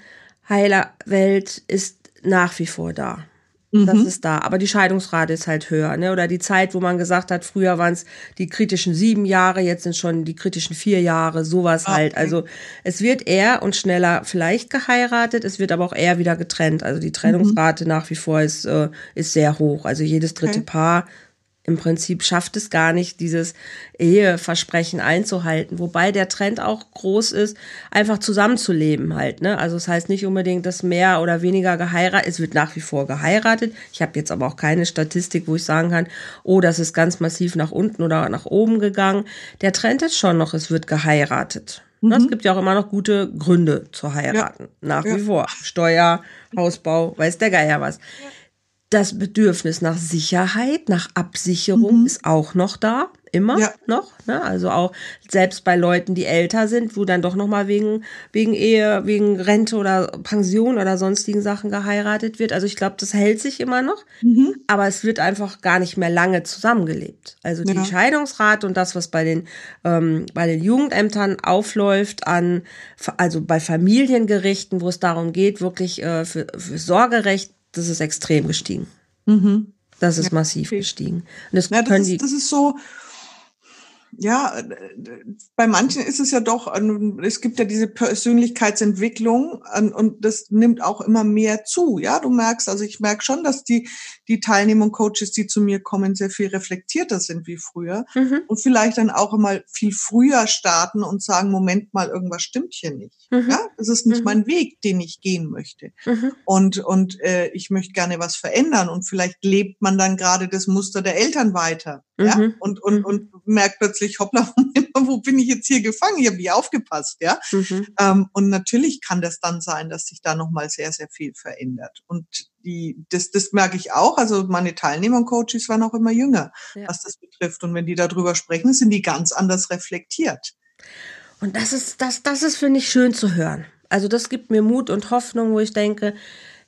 S1: heiler Welt ist nach wie vor da. Das
S2: Mhm.
S1: ist da. Aber die Scheidungsrate ist halt höher. Ne? Oder die Zeit, wo man gesagt hat, früher waren es die kritischen sieben Jahre, jetzt sind schon die kritischen vier Jahre, sowas
S2: Ah,
S1: halt.
S2: okay.
S1: Also es wird eher und schneller vielleicht geheiratet, es wird aber auch eher wieder getrennt. Also die Trennungsrate nach wie vor ist, äh, ist sehr hoch. Also jedes dritte
S2: Okay.
S1: Paar im Prinzip schafft es gar nicht, dieses Eheversprechen einzuhalten. Wobei der Trend auch groß ist, einfach zusammenzuleben halt. Ne? Also das heißt nicht unbedingt, dass mehr oder weniger geheiratet, es wird nach wie vor geheiratet. Ich habe jetzt aber auch keine Statistik, wo ich sagen kann, oh, das ist ganz massiv nach unten oder nach oben gegangen. Der Trend ist schon noch, es wird geheiratet. Ne? Es gibt ja auch immer noch gute Gründe zu heiraten. Nach
S2: Ja.
S1: wie vor. Steuer, Hausbau, weiß der Geier was. Das Bedürfnis nach Sicherheit, nach Absicherung ist auch noch da, immer
S2: Ja.
S1: noch. Ne? Also auch selbst bei Leuten, die älter sind, wo dann doch noch mal wegen wegen Ehe, wegen Rente oder Pension oder sonstigen Sachen geheiratet wird. Also ich glaube, das hält sich immer noch,
S2: Mhm.
S1: aber es wird einfach gar nicht mehr lange zusammengelebt. Also die
S2: Ja.
S1: Scheidungsrate und das, was bei den ähm, bei den Jugendämtern aufläuft an also bei Familiengerichten, wo es darum geht, wirklich äh, für, für Sorgerecht, das ist extrem gestiegen.
S2: Mhm.
S1: Das ist
S2: Ja,
S1: massiv
S2: okay.
S1: gestiegen. Und das
S2: Ja, das ist, das ist so, ja, äh, bei manchen ist es ja doch, ähm, es gibt ja diese Persönlichkeitsentwicklung und das nimmt auch immer mehr zu. Ja, du merkst, also ich merke schon, dass die, die Teilnehmer und Coaches, die zu mir kommen, sehr viel reflektierter sind wie früher
S1: mhm,
S2: und vielleicht dann auch mal viel früher starten und sagen, Moment mal, irgendwas stimmt hier nicht.
S1: Mhm.
S2: Ja, das ist nicht
S1: Mhm.
S2: mein Weg, den ich gehen möchte
S1: mhm,
S2: und und äh, ich möchte gerne was verändern und vielleicht lebt man dann gerade das Muster der Eltern weiter ja
S1: Mhm.
S2: und und
S1: Mhm.
S2: und merkt plötzlich hoppla Moment mal, wo bin ich jetzt hier gefangen ich habe nicht aufgepasst ja
S1: mhm.
S2: ähm, und natürlich kann das dann sein dass sich da noch mal sehr sehr viel verändert und die das das merke ich auch also meine Teilnehmer und Coaches waren auch immer jünger
S1: Ja.
S2: was das betrifft und wenn die darüber sprechen sind die ganz anders reflektiert
S1: Und das ist, das, das ist, finde ich, schön zu hören. Also das gibt mir Mut und Hoffnung, wo ich denke,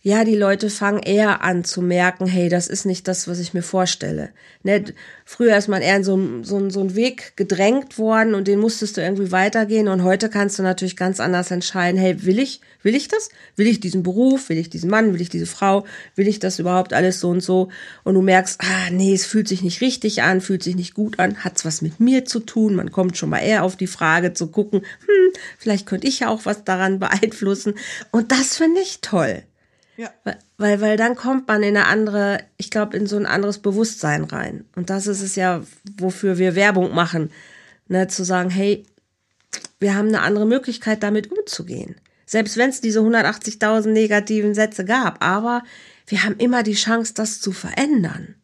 S1: ja, die Leute fangen eher an zu merken, hey, das ist nicht das, was ich mir vorstelle. Ne? Früher ist man eher in so, so, so einen Weg gedrängt worden und den musstest du irgendwie weitergehen und heute kannst du natürlich ganz anders entscheiden, hey, will ich, will ich das? Will ich diesen Beruf? Will ich diesen Mann? Will ich diese Frau? Will ich das überhaupt alles so und so? Und du merkst, ah, nee, es fühlt sich nicht richtig an, fühlt sich nicht gut an, hat's was mit mir zu tun? Man kommt schon mal eher auf die Frage zu gucken, hm, vielleicht könnte ich ja auch was daran beeinflussen. Und das finde ich toll.
S2: Ja
S1: Weil- Weil, dann kommt man in eine andere, ich glaube, in so ein anderes Bewusstsein rein. Und das ist es ja, wofür wir Werbung machen. Ne, zu sagen, hey, wir haben eine andere Möglichkeit, damit umzugehen. Selbst wenn es diese 180.000 negativen Sätze gab. Aber wir haben immer die Chance, das zu verändern.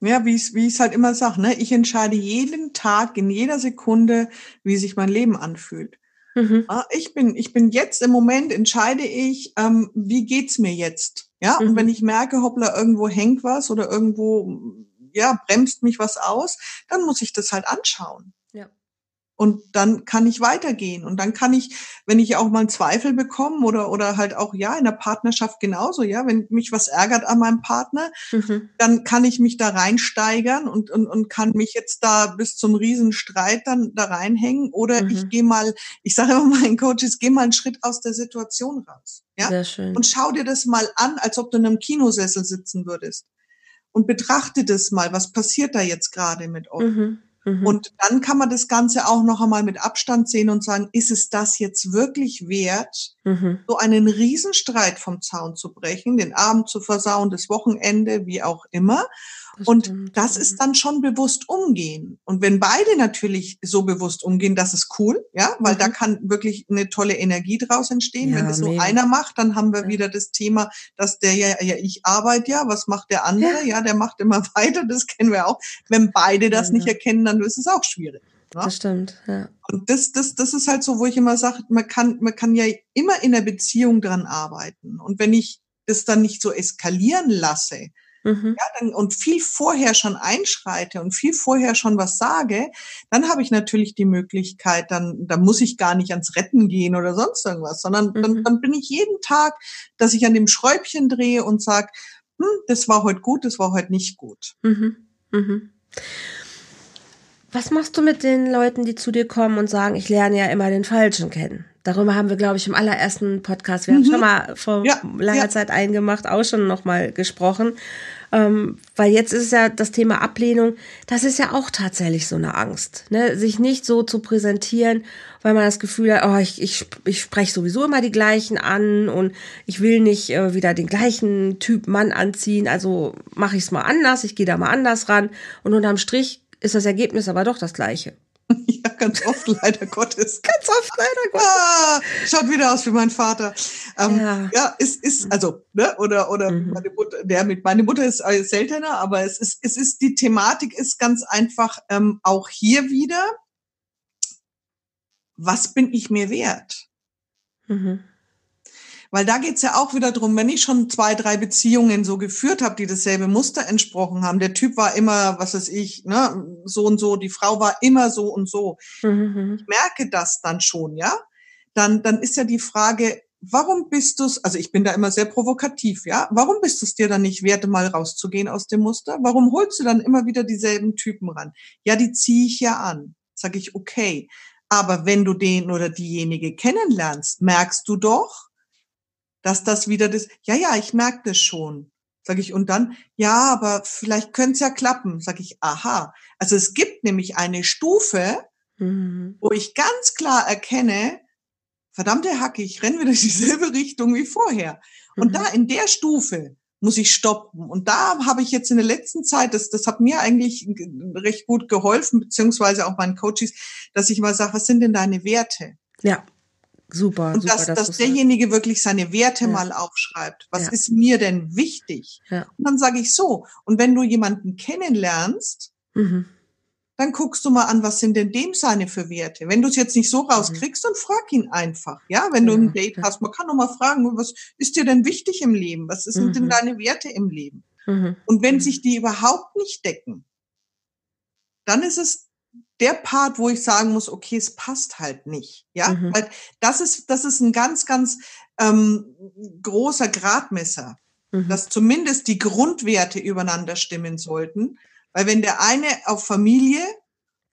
S2: Ja, wie ich wie ich es halt immer sage, ne? ich entscheide jeden Tag, in jeder Sekunde, wie sich mein Leben anfühlt. Mhm. Ich bin, ich bin jetzt im Moment entscheide ich, ähm, wie geht's mir jetzt? Ja, mhm. und wenn ich merke, hoppla, irgendwo hängt was oder irgendwo, ja, bremst mich was aus, dann muss ich das halt anschauen. Und dann kann ich weitergehen. Und dann kann ich, wenn ich auch mal einen Zweifel bekomme oder, oder halt auch, ja, in der Partnerschaft genauso, ja, wenn mich was ärgert an meinem Partner, mhm. dann kann ich mich da reinsteigern und, und, und kann mich jetzt da bis zum Riesenstreit dann da reinhängen. Oder mhm. ich gehe mal, ich sage immer meinen Coaches, geh mal einen Schritt aus der Situation raus. Ja? Sehr schön. Und schau dir das mal an, als ob du in einem Kinosessel sitzen würdest. Und betrachte das mal, was passiert da jetzt gerade mit euch. Mhm. Mhm. Und dann kann man das Ganze auch noch einmal mit Abstand sehen und sagen, ist es das jetzt wirklich wert, mhm. so einen Riesenstreit vom Zaun zu brechen, den Abend zu versauen, das Wochenende, wie auch immer. Das und stimmt, das ja. ist dann schon bewusst umgehen. Und wenn beide natürlich so bewusst umgehen, das ist cool, ja, weil mhm. da kann wirklich eine tolle Energie draus entstehen. Ja, wenn das nur einer macht, dann haben wir ja. wieder das Thema, dass der ja, ja, ich arbeite ja, was macht der andere? Ja, der macht immer weiter, das kennen wir auch. Wenn beide das nicht erkennen, dann ist es auch schwierig.
S1: Ja? Das stimmt, ja.
S2: Und das, das, das ist halt so, wo ich immer sage, man kann, man kann ja immer in der Beziehung dran arbeiten. Und wenn ich das dann nicht so eskalieren lasse, mhm. ja, dann, und viel vorher schon einschreite und viel vorher schon was sage, dann habe ich natürlich die Möglichkeit, dann, da muss ich gar nicht ans Retten gehen oder sonst irgendwas, sondern mhm. dann, dann bin ich jeden Tag, dass ich an dem Schräubchen drehe und sage, hm, das war heute gut, das war heute nicht gut. Mhm. Mhm.
S1: Was machst du mit den Leuten, die zu dir kommen und sagen, ich lerne ja immer den Falschen kennen? Darüber haben wir, glaube ich, im allerersten Podcast, wir mhm. haben schon mal vor ja, langer ja. Zeit eingemacht, auch schon nochmal gesprochen. Ähm, weil jetzt ist ja das Thema Ablehnung, das ist ja auch tatsächlich so eine Angst, ne? sich nicht so zu präsentieren, weil man das Gefühl hat, oh, ich, ich, ich spreche sowieso immer die gleichen an und ich will nicht äh, wieder den gleichen Typ Mann anziehen, also mache ich es mal anders, ich gehe da mal anders ran und unterm Strich ist das Ergebnis aber doch das gleiche.
S2: Ja, ganz oft leider Gottes.
S1: ganz oft leider Gottes.
S2: Ah, schaut wieder aus wie mein Vater. Ähm, ja. ja, es ist, also, ne, oder, oder mhm. meine Mutter, der mit, meine Mutter ist äh, seltener, aber es ist, es ist, die Thematik ist ganz einfach, ähm, auch hier wieder, was bin ich mir wert? Mhm. Weil da geht's ja auch wieder drum, wenn ich schon zwei, drei Beziehungen so geführt habe, die dasselbe Muster entsprochen haben. Der Typ war immer, was weiß ich, ne, so und so, die Frau war immer so und so. Mhm. Ich merke das dann schon, ja. Dann, dann ist ja die Frage, warum bist du's, also ich bin da immer sehr provokativ, ja, warum bist du es dir dann nicht wert, mal rauszugehen aus dem Muster? Warum holst du dann immer wieder dieselben Typen ran? Ja, die ziehe ich ja an. Sag ich, okay. Aber wenn du den oder diejenige kennenlernst, merkst du doch, dass das wieder das, ja, ja, ich merke das schon. Sag ich, und dann, ja, aber vielleicht könnte es ja klappen. Sag ich, aha. Also es gibt nämlich eine Stufe, mhm. wo ich ganz klar erkenne, verdammte Hacke, ich renne wieder dieselbe Richtung wie vorher. Und mhm. da in der Stufe muss ich stoppen. Und da habe ich jetzt in der letzten Zeit, das, das hat mir eigentlich recht gut geholfen, beziehungsweise auch meinen Coaches, dass ich mal sage, was sind denn deine Werte?
S1: Ja. Super.
S2: Und
S1: super,
S2: dass, dass, dass derjenige wirklich seine Werte ja. mal aufschreibt. Was ja. ist mir denn wichtig? Ja. Und dann sage ich so. Und wenn du jemanden kennenlernst, mhm. dann guckst du mal an, was sind denn dem seine für Werte? Wenn du es jetzt nicht so rauskriegst, mhm. dann frag ihn einfach. Ja, wenn du ein Date hast, man kann doch mal fragen, was ist dir denn wichtig im Leben? Was sind mhm. denn deine Werte im Leben? Mhm. Und wenn mhm. sich die überhaupt nicht decken, dann ist es der Part, wo ich sagen muss, okay, es passt halt nicht. Ja, mhm. weil das ist, das ist ein ganz, ganz ähm, großer Gradmesser, mhm. dass zumindest die Grundwerte übereinander stimmen sollten. Weil wenn der eine auf Familie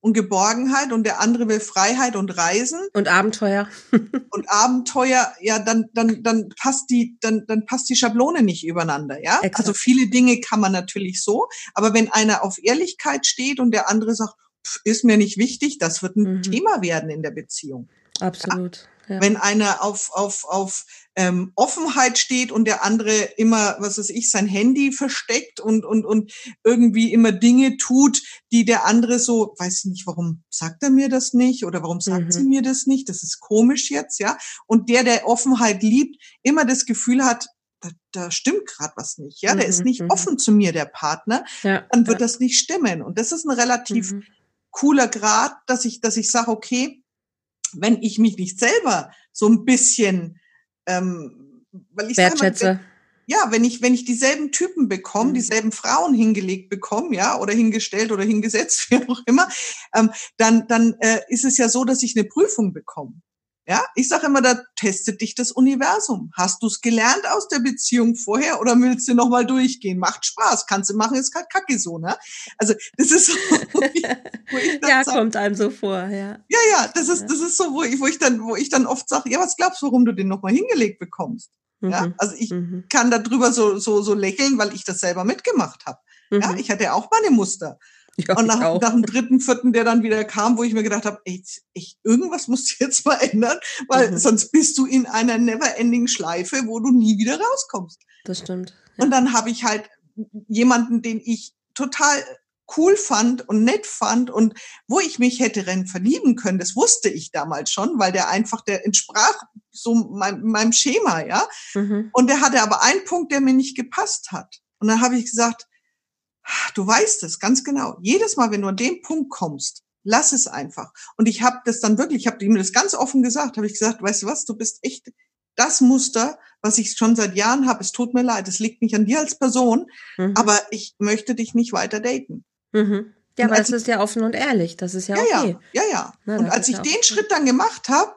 S2: und Geborgenheit und der andere will Freiheit und Reisen
S1: und Abenteuer
S2: und Abenteuer, ja, dann dann dann passt die dann dann passt die Schablone nicht übereinander, ja? Exakt. Also viele Dinge kann man natürlich so, aber wenn einer auf Ehrlichkeit steht und der andere sagt, ist mir nicht wichtig, das wird ein mhm. Thema werden in der Beziehung.
S1: Absolut.
S2: Ja. Wenn einer auf, auf, auf ähm, Offenheit steht und der andere immer, was weiß ich, sein Handy versteckt und, und, und irgendwie immer Dinge tut, die der andere so, weiß ich nicht, warum sagt er mir das nicht oder warum sagt mhm. sie mir das nicht? Das ist komisch jetzt, ja. Und der, der Offenheit liebt, immer das Gefühl hat, da, da stimmt gerade was nicht, ja. Der ist mhm, nicht mhm. offen zu mir, der Partner, ja, dann wird ja. das nicht stimmen. Und das ist ein relativ mhm cooler Grad, dass ich, dass ich sage, okay, wenn ich mich nicht selber so ein bisschen, ähm, weil ich
S1: Wertschätze.
S2: Sag mal, ja, wenn ich, wenn ich dieselben Typen bekomme, mhm. dieselben Frauen hingelegt bekomme, ja, oder hingestellt oder hingesetzt, wie auch immer, ähm, dann, dann äh, ist es ja so, dass ich eine Prüfung bekomme. Ja, ich sage immer, da testet dich das Universum. Hast du es gelernt aus der Beziehung vorher oder willst du nochmal durchgehen? Macht Spaß, kannst du machen, ist kein Kacke so, ne? Also das ist so,
S1: wo ich, wo ich Ja, sag, kommt einem so vor, ja.
S2: Ja, ja, das ist, das ist so, wo ich, wo ich dann, wo ich dann oft sage, ja, was glaubst du, warum du den nochmal hingelegt bekommst? Mhm. Ja, also ich mhm. kann darüber so, so, so lächeln, weil ich das selber mitgemacht habe. Mhm. Ja, ich hatte auch meine Muster. Ja, und nach, nach dem dritten, vierten, der dann wieder kam, wo ich mir gedacht habe, echt, irgendwas musst du jetzt mal ändern, weil mhm. sonst bist du in einer never-ending Schleife, wo du nie wieder rauskommst.
S1: Das stimmt.
S2: Ja. Und dann habe ich halt jemanden, den ich total cool fand und nett fand und wo ich mich hätte rennen verlieben können, das wusste ich damals schon, weil der einfach, der entsprach so mein, meinem Schema, ja. Mhm. Und der hatte aber einen Punkt, der mir nicht gepasst hat. Und dann habe ich gesagt, du weißt es ganz genau. Jedes Mal, wenn du an den Punkt kommst, lass es einfach. Und ich habe das dann wirklich, ich habe ihm das ganz offen gesagt, habe ich gesagt, weißt du was, du bist echt das Muster, was ich schon seit Jahren habe. Es tut mir leid, es liegt nicht an dir als Person, mhm. aber ich möchte dich nicht weiter daten.
S1: Mhm. Ja, aber das ist ja offen und ehrlich. Das ist ja,
S2: ja okay. Ja, ja, ja. Na, und als ich den Schritt dann gemacht habe,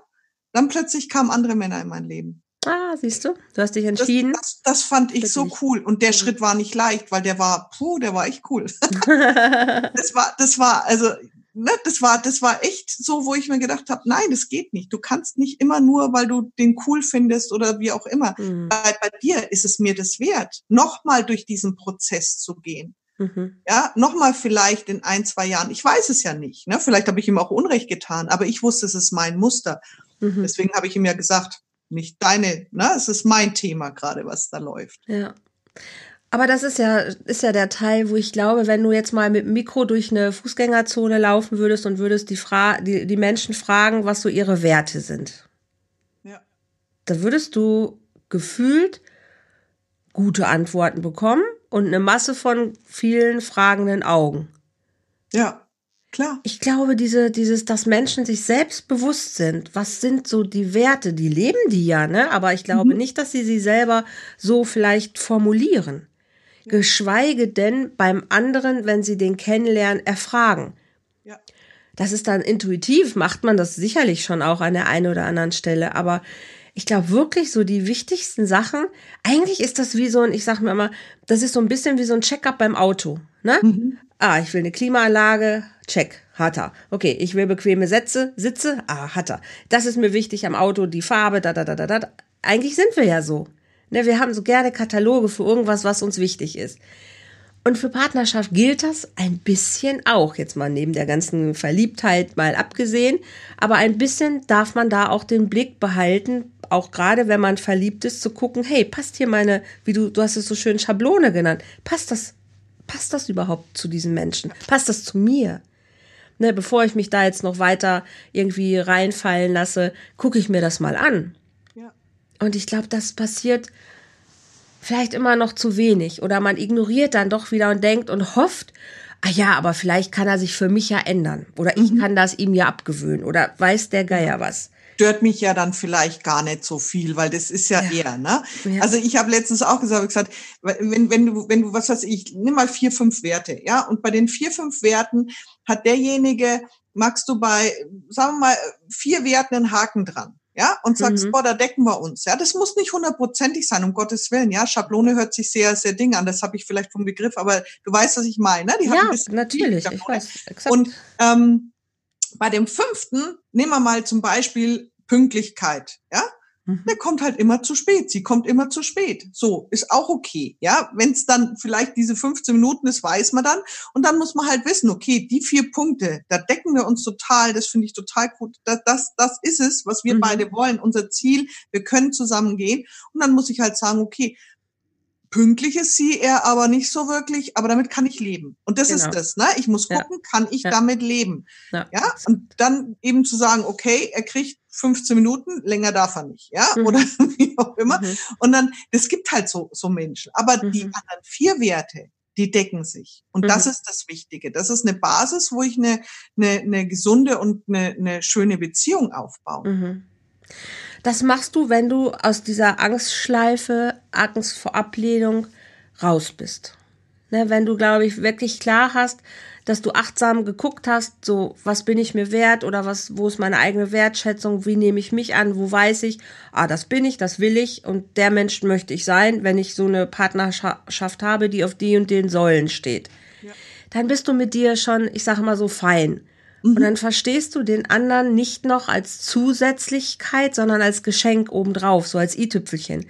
S2: dann plötzlich kamen andere Männer in mein Leben.
S1: Ah, siehst du, du hast dich entschieden.
S2: Das, das, das fand ich so cool. Und der. Schritt war nicht leicht, weil der war, puh, der war echt cool. das war, das war, also, ne, das war, das war echt so, wo ich mir gedacht habe, nein, das geht nicht. Du kannst nicht immer nur, weil du den cool findest oder wie auch immer. Mhm. Bei, bei dir ist es mir das wert, nochmal durch diesen Prozess zu gehen. Mhm. Ja, nochmal vielleicht in ein, zwei Jahren. Ich weiß es ja nicht. Ne? Vielleicht habe ich ihm auch Unrecht getan, aber ich wusste, es ist mein Muster. Mhm. Deswegen habe ich ihm ja gesagt, nicht deine, ne? Es ist mein Thema gerade, was da läuft.
S1: Ja. Aber das ist ja, ist ja der Teil, wo ich glaube, wenn du jetzt mal mit dem Mikro durch eine Fußgängerzone laufen würdest und würdest die, Fra die, die Menschen fragen, was so ihre Werte sind. Ja. Da würdest du gefühlt gute Antworten bekommen und eine Masse von vielen fragenden Augen.
S2: Ja, klar.
S1: Ich glaube, diese, dieses, dass Menschen sich selbst bewusst sind, was sind so die Werte, die leben die ja, ne? Aber ich glaube mhm. nicht, dass sie sie selber so vielleicht formulieren. Geschweige denn beim anderen, wenn sie den kennenlernen, erfragen. Ja. Das ist dann intuitiv, macht man das sicherlich schon auch an der einen oder anderen Stelle, aber ich glaube wirklich so die wichtigsten Sachen. Eigentlich ist das wie so ein, ich sag mir immer, das ist so ein bisschen wie so ein Checkup beim Auto. Ne? Mhm. Ah, ich will eine Klimaanlage, check, hat er. Okay, ich will bequeme Sätze, Sitze, ah, hat er. Das ist mir wichtig am Auto, die Farbe, da, da, da, da, da. Eigentlich sind wir ja so. Ne, wir haben so gerne Kataloge für irgendwas, was uns wichtig ist. Und für Partnerschaft gilt das ein bisschen auch, jetzt mal neben der ganzen Verliebtheit mal abgesehen. Aber ein bisschen darf man da auch den Blick behalten, auch gerade wenn man verliebt ist, zu gucken, hey, passt hier meine, wie du, du hast es so schön Schablone genannt, passt das, passt das überhaupt zu diesem Menschen? Passt das zu mir? Ne, bevor ich mich da jetzt noch weiter irgendwie reinfallen lasse, gucke ich mir das mal an. Ja. Und ich glaube, das passiert vielleicht immer noch zu wenig oder man ignoriert dann doch wieder und denkt und hofft, ah ja, aber vielleicht kann er sich für mich ja ändern oder ich mhm. kann das ihm ja abgewöhnen oder weiß der Geier was
S2: stört mich ja dann vielleicht gar nicht so viel, weil das ist ja, ja. eher, ne? Ja. Also ich habe letztens auch gesagt, gesagt, wenn, wenn du, wenn du, was weiß ich, nimm mal vier, fünf Werte, ja, und bei den vier, fünf Werten hat derjenige, magst du bei, sagen wir mal, vier Werten einen Haken dran ja, und sagst, mhm. boah, da decken wir uns. Ja, das muss nicht hundertprozentig sein, um Gottes Willen. Ja, Schablone hört sich sehr, sehr ding an. Das habe ich vielleicht vom Begriff, aber du weißt, was ich meine. Ne?
S1: Die ja, natürlich. Ich weiß,
S2: exakt. Und ähm, bei dem fünften nehmen wir mal zum Beispiel Pünktlichkeit. Ja, Mhm. Der kommt halt immer zu spät. Sie kommt immer zu spät. So, ist auch okay. Ja, wenn es dann vielleicht diese 15 Minuten ist, weiß man dann. Und dann muss man halt wissen, okay, die vier Punkte, da decken wir uns total. Das finde ich total gut. Das, das, das ist es, was wir mhm. beide wollen. Unser Ziel. Wir können zusammen gehen. Und dann muss ich halt sagen, okay, Pünktlich ist sie er aber nicht so wirklich, aber damit kann ich leben. Und das genau. ist das, ne? Ich muss gucken, ja. kann ich ja. damit leben? Ja. ja. Und dann eben zu sagen, okay, er kriegt 15 Minuten, länger darf er nicht, ja, mhm. oder wie auch immer. Mhm. Und dann, es gibt halt so, so Menschen. Aber mhm. die anderen vier Werte, die decken sich. Und mhm. das ist das Wichtige. Das ist eine Basis, wo ich eine, eine, eine gesunde und eine, eine schöne Beziehung aufbaue.
S1: Das machst du, wenn du aus dieser Angstschleife, Angst vor Ablehnung raus bist. Ne, wenn du, glaube ich, wirklich klar hast, dass du achtsam geguckt hast, so, was bin ich mir wert oder was, wo ist meine eigene Wertschätzung, wie nehme ich mich an, wo weiß ich, ah, das bin ich, das will ich und der Mensch möchte ich sein, wenn ich so eine Partnerschaft habe, die auf die und den Säulen steht. Ja. Dann bist du mit dir schon, ich sage mal so, fein. Mhm. Und dann verstehst du den anderen nicht noch als Zusätzlichkeit, sondern als Geschenk obendrauf, so als i-Tüpfelchen.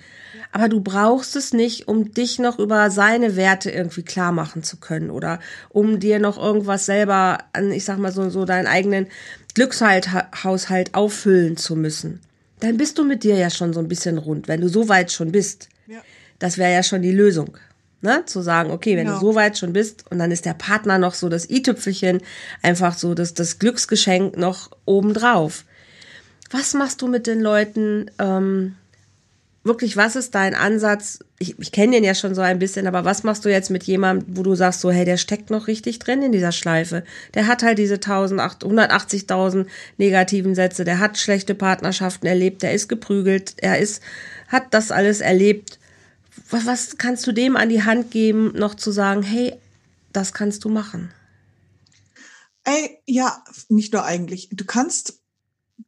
S1: Aber du brauchst es nicht, um dich noch über seine Werte irgendwie klar machen zu können oder um dir noch irgendwas selber an, ich sag mal so, so deinen eigenen Glückshaushalt auffüllen zu müssen. Dann bist du mit dir ja schon so ein bisschen rund, wenn du so weit schon bist. Ja. Das wäre ja schon die Lösung. Ne? Zu sagen, okay, wenn genau. du so weit schon bist und dann ist der Partner noch so das i-Tüpfelchen, einfach so das, das Glücksgeschenk noch obendrauf. Was machst du mit den Leuten, ähm, wirklich, was ist dein Ansatz? Ich, ich kenne den ja schon so ein bisschen, aber was machst du jetzt mit jemandem, wo du sagst, so, hey, der steckt noch richtig drin in dieser Schleife? Der hat halt diese 180.000 negativen Sätze, der hat schlechte Partnerschaften erlebt, der ist geprügelt, er ist, hat das alles erlebt was, was kannst du dem an die Hand geben, noch zu sagen, hey, das kannst du machen?
S2: Ey, ja, nicht nur eigentlich. Du kannst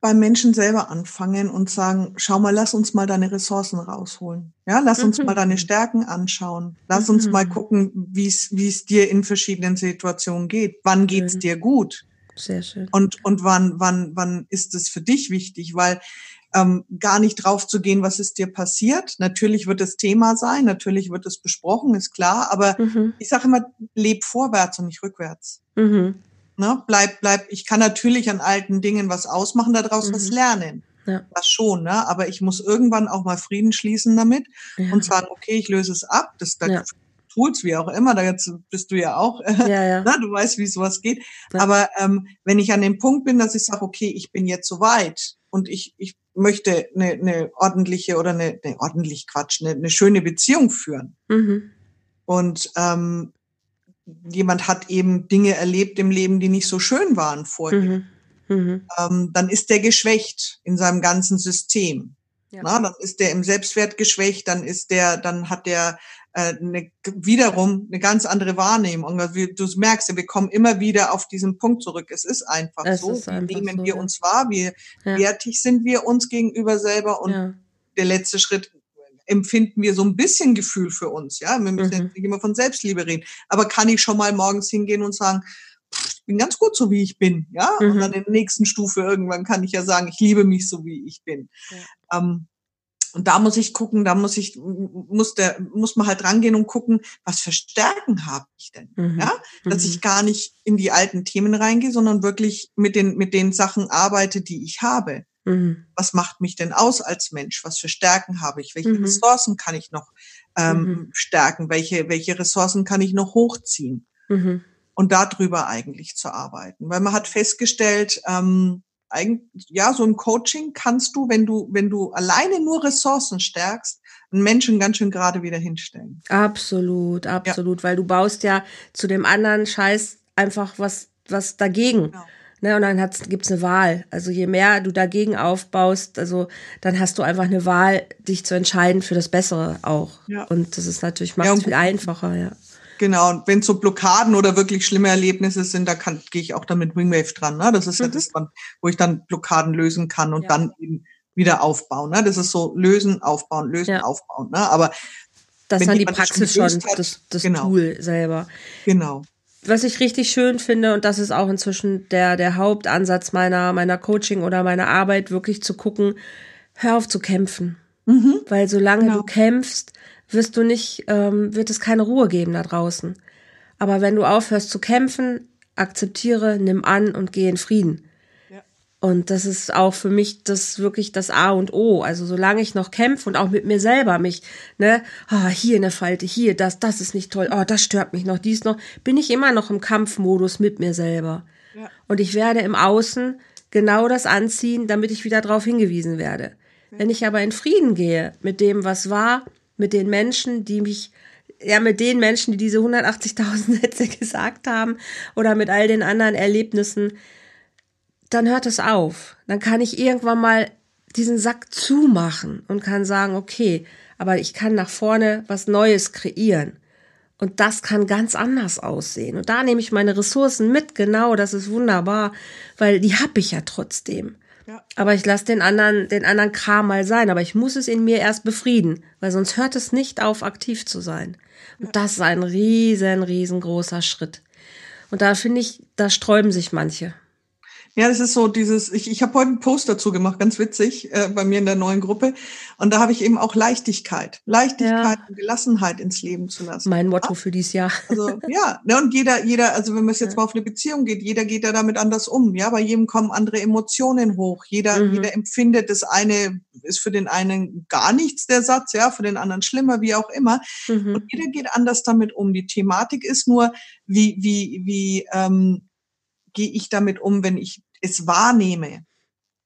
S2: beim Menschen selber anfangen und sagen, schau mal, lass uns mal deine Ressourcen rausholen. Ja, lass uns mhm. mal deine Stärken anschauen. Lass mhm. uns mal mhm. gucken, wie es wie es dir in verschiedenen Situationen geht. Wann geht's mhm. dir gut?
S1: Sehr schön.
S2: Und und wann wann wann ist es für dich wichtig, weil ähm, gar nicht drauf zu gehen, was ist dir passiert. Natürlich wird es Thema sein, natürlich wird es besprochen, ist klar, aber mhm. ich sage immer, leb vorwärts und nicht rückwärts. Mhm. Ne? Bleib, bleib, ich kann natürlich an alten Dingen was ausmachen, daraus mhm. was lernen. Ja. Das schon, ne? aber ich muss irgendwann auch mal Frieden schließen damit ja. und sagen, okay, ich löse es ab. Das, das ja. Tools, wie auch immer, da jetzt bist du ja auch, ja, ja. Na, du weißt, wie sowas geht. Ja. Aber ähm, wenn ich an dem Punkt bin, dass ich sage, okay, ich bin jetzt so weit und ich, ich möchte eine, eine ordentliche oder eine, eine ordentlich Quatsch, eine, eine schöne Beziehung führen. Mhm. Und ähm, jemand hat eben Dinge erlebt im Leben, die nicht so schön waren vorher. Mhm. Mhm. Ähm, dann ist der geschwächt in seinem ganzen System. Ja. Na, dann ist der im Selbstwert geschwächt, dann ist der, dann hat der äh, eine, wiederum eine ganz andere Wahrnehmung. Also du merkst, wir kommen immer wieder auf diesen Punkt zurück. Es ist einfach es so. Ist einfach wie nehmen so, wir ja. uns wahr? Wie ja. wertig sind wir uns gegenüber selber? Und ja. der letzte Schritt empfinden wir so ein bisschen Gefühl für uns. Ja, wir müssen mhm. nicht immer von Selbstliebe reden. Aber kann ich schon mal morgens hingehen und sagen, bin ganz gut so, wie ich bin. Ja, mhm. und dann in der nächsten Stufe irgendwann kann ich ja sagen, ich liebe mich so, wie ich bin. Ähm, und da muss ich gucken, da muss ich, muss der, muss man halt rangehen und gucken, was für Stärken habe ich denn? Mhm. Ja, dass mhm. ich gar nicht in die alten Themen reingehe, sondern wirklich mit den, mit den Sachen arbeite, die ich habe. Mhm. Was macht mich denn aus als Mensch? Was für Stärken habe ich? Welche mhm. Ressourcen kann ich noch ähm, mhm. stärken? Welche, welche Ressourcen kann ich noch hochziehen? Und darüber eigentlich zu arbeiten. Weil man hat festgestellt, ähm, eigentlich, ja, so im Coaching kannst du, wenn du, wenn du alleine nur Ressourcen stärkst, einen Menschen ganz schön gerade wieder hinstellen.
S1: Absolut, absolut, ja. weil du baust ja zu dem anderen Scheiß einfach was, was dagegen. Genau. Ne, und dann gibt es eine Wahl. Also je mehr du dagegen aufbaust, also dann hast du einfach eine Wahl, dich zu entscheiden für das Bessere auch. Ja. Und das ist natürlich macht ja, es viel einfacher, ja.
S2: Genau, und wenn so Blockaden oder wirklich schlimme Erlebnisse sind, da kann, gehe ich auch dann mit Wingwave dran. Ne? Das ist mhm. ja das, wo ich dann Blockaden lösen kann und ja. dann eben wieder aufbauen. Ne? Das ist so lösen, aufbauen, lösen, ja. aufbauen. Ne? Aber
S1: das ist dann die Praxis schon, hat, das, das genau. Tool selber.
S2: Genau.
S1: Was ich richtig schön finde, und das ist auch inzwischen der, der Hauptansatz meiner, meiner Coaching oder meiner Arbeit, wirklich zu gucken, hör auf zu kämpfen. Mhm. Weil solange genau. du kämpfst, wirst du nicht, ähm, wird es keine Ruhe geben da draußen. Aber wenn du aufhörst zu kämpfen, akzeptiere, nimm an und geh in Frieden. Ja. Und das ist auch für mich das wirklich das A und O. Also solange ich noch kämpfe und auch mit mir selber mich, ne, oh, hier eine Falte, hier das, das ist nicht toll, oh, das stört mich noch, dies noch, bin ich immer noch im Kampfmodus mit mir selber. Ja. Und ich werde im Außen genau das anziehen, damit ich wieder darauf hingewiesen werde. Ja. Wenn ich aber in Frieden gehe mit dem, was war, mit den Menschen, die mich ja, mit den Menschen, die diese 180.000 Sätze gesagt haben oder mit all den anderen Erlebnissen, dann hört es auf. Dann kann ich irgendwann mal diesen Sack zumachen und kann sagen, okay, aber ich kann nach vorne was Neues kreieren. Und das kann ganz anders aussehen. Und da nehme ich meine Ressourcen mit, genau, das ist wunderbar, weil die habe ich ja trotzdem. Ja. Aber ich lasse den anderen, den anderen Kram mal sein. Aber ich muss es in mir erst befrieden, weil sonst hört es nicht auf, aktiv zu sein. Und ja. das ist ein riesen, riesengroßer Schritt. Und da finde ich, da sträuben sich manche.
S2: Ja, das ist so dieses, ich, ich habe heute einen Post dazu gemacht, ganz witzig, äh, bei mir in der neuen Gruppe. Und da habe ich eben auch Leichtigkeit. Leichtigkeit ja. und Gelassenheit ins Leben zu lassen.
S1: Mein Motto für dieses Jahr.
S2: Also ja, ne, und jeder, jeder, also wenn man es jetzt ja. mal auf eine Beziehung geht, jeder geht da damit anders um. Ja, bei jedem kommen andere Emotionen hoch. Jeder, mhm. jeder empfindet das eine, ist für den einen gar nichts der Satz, ja, für den anderen schlimmer, wie auch immer. Mhm. Und jeder geht anders damit um. Die Thematik ist nur, wie, wie, wie, ähm, gehe ich damit um, wenn ich es wahrnehme?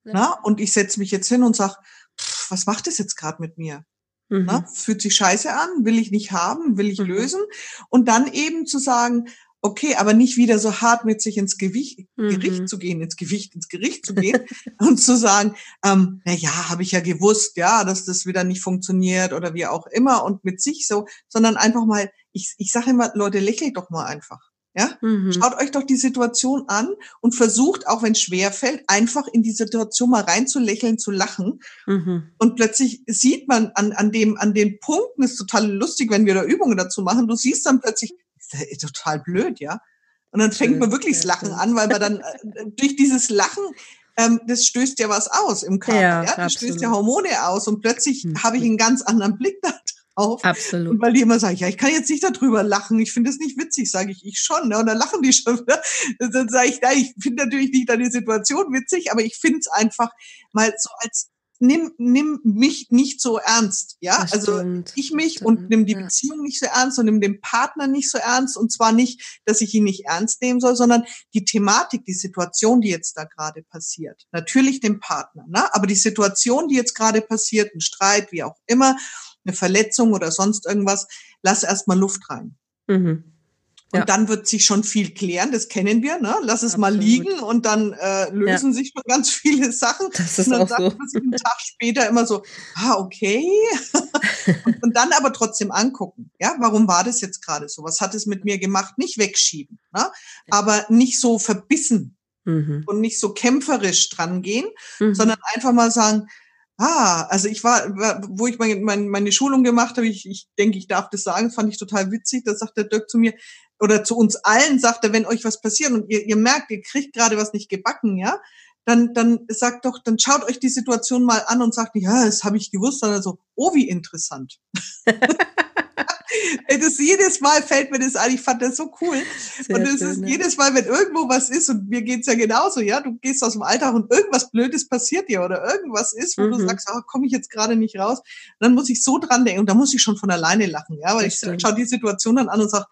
S2: Ja. Na? Und ich setze mich jetzt hin und sag, was macht es jetzt gerade mit mir? Mhm. Na? Fühlt sich scheiße an, will ich nicht haben, will ich mhm. lösen? Und dann eben zu sagen, okay, aber nicht wieder so hart mit sich ins Gewicht, mhm. Gericht zu gehen, ins Gewicht, ins Gericht zu gehen und zu sagen, ähm, na ja, habe ich ja gewusst, ja, dass das wieder nicht funktioniert oder wie auch immer und mit sich so, sondern einfach mal, ich, ich sage immer, Leute, lächelt doch mal einfach. Ja? Mhm. Schaut euch doch die Situation an und versucht, auch wenn es schwer fällt, einfach in die Situation mal reinzulächeln, zu lachen. Mhm. Und plötzlich sieht man an, an dem, an den Punkten, ist total lustig, wenn wir da Übungen dazu machen, du siehst dann plötzlich, ist total blöd, ja. Und dann fängt man wirklich das Lachen an, weil man dann äh, durch dieses Lachen ähm, das stößt ja was aus im Körper, ja, ja? das stößt ja Hormone aus und plötzlich mhm. habe ich einen ganz anderen Blick da auf.
S1: Absolut.
S2: Und weil die immer sagen, ja, ich kann jetzt nicht darüber lachen, ich finde es nicht witzig, sage ich, ich schon. Ne? Und dann lachen die schon wieder. Dann sage ich, nein, ich finde natürlich nicht deine Situation witzig, aber ich finde es einfach mal so als nimm, nimm mich nicht so ernst, ja. Das also stimmt, ich mich und nimm die ja. Beziehung nicht so ernst und nimm den Partner nicht so ernst. Und zwar nicht, dass ich ihn nicht ernst nehmen soll, sondern die Thematik, die Situation, die jetzt da gerade passiert. Natürlich den Partner, ne? aber die Situation, die jetzt gerade passiert, ein Streit, wie auch immer, eine Verletzung oder sonst irgendwas, lass erstmal Luft rein. Mhm. Und ja. dann wird sich schon viel klären, das kennen wir, ne? Lass es Absolut. mal liegen und dann äh, lösen ja. sich schon ganz viele Sachen.
S1: Das ist
S2: und dann
S1: auch
S2: sagt
S1: so.
S2: man sich einen Tag später immer so, ah, okay. und, und, dann aber trotzdem angucken. Ja, warum war das jetzt gerade so? Was hat es mit mir gemacht? Nicht wegschieben, ne? aber nicht so verbissen mhm. und nicht so kämpferisch dran gehen, mhm. sondern einfach mal sagen, Ah, also ich war, wo ich meine, meine, meine Schulung gemacht habe, ich, ich denke, ich darf das sagen, fand ich total witzig. Da sagt der Dirk zu mir, oder zu uns allen sagt er, wenn euch was passiert und ihr, ihr merkt, ihr kriegt gerade was nicht gebacken, ja, dann, dann sagt doch, dann schaut euch die Situation mal an und sagt nicht, ja, das habe ich gewusst, sondern so, oh, wie interessant. das jedes Mal fällt mir das ein. Ich fand das so cool. Sehr und es ist jedes Mal, wenn irgendwo was ist, und mir geht's ja genauso, ja, du gehst aus dem Alltag und irgendwas Blödes passiert dir oder irgendwas ist, wo mhm. du sagst, oh, komme ich jetzt gerade nicht raus, dann muss ich so dran denken und da muss ich schon von alleine lachen, ja, weil das ich schaue die Situation dann an und sage,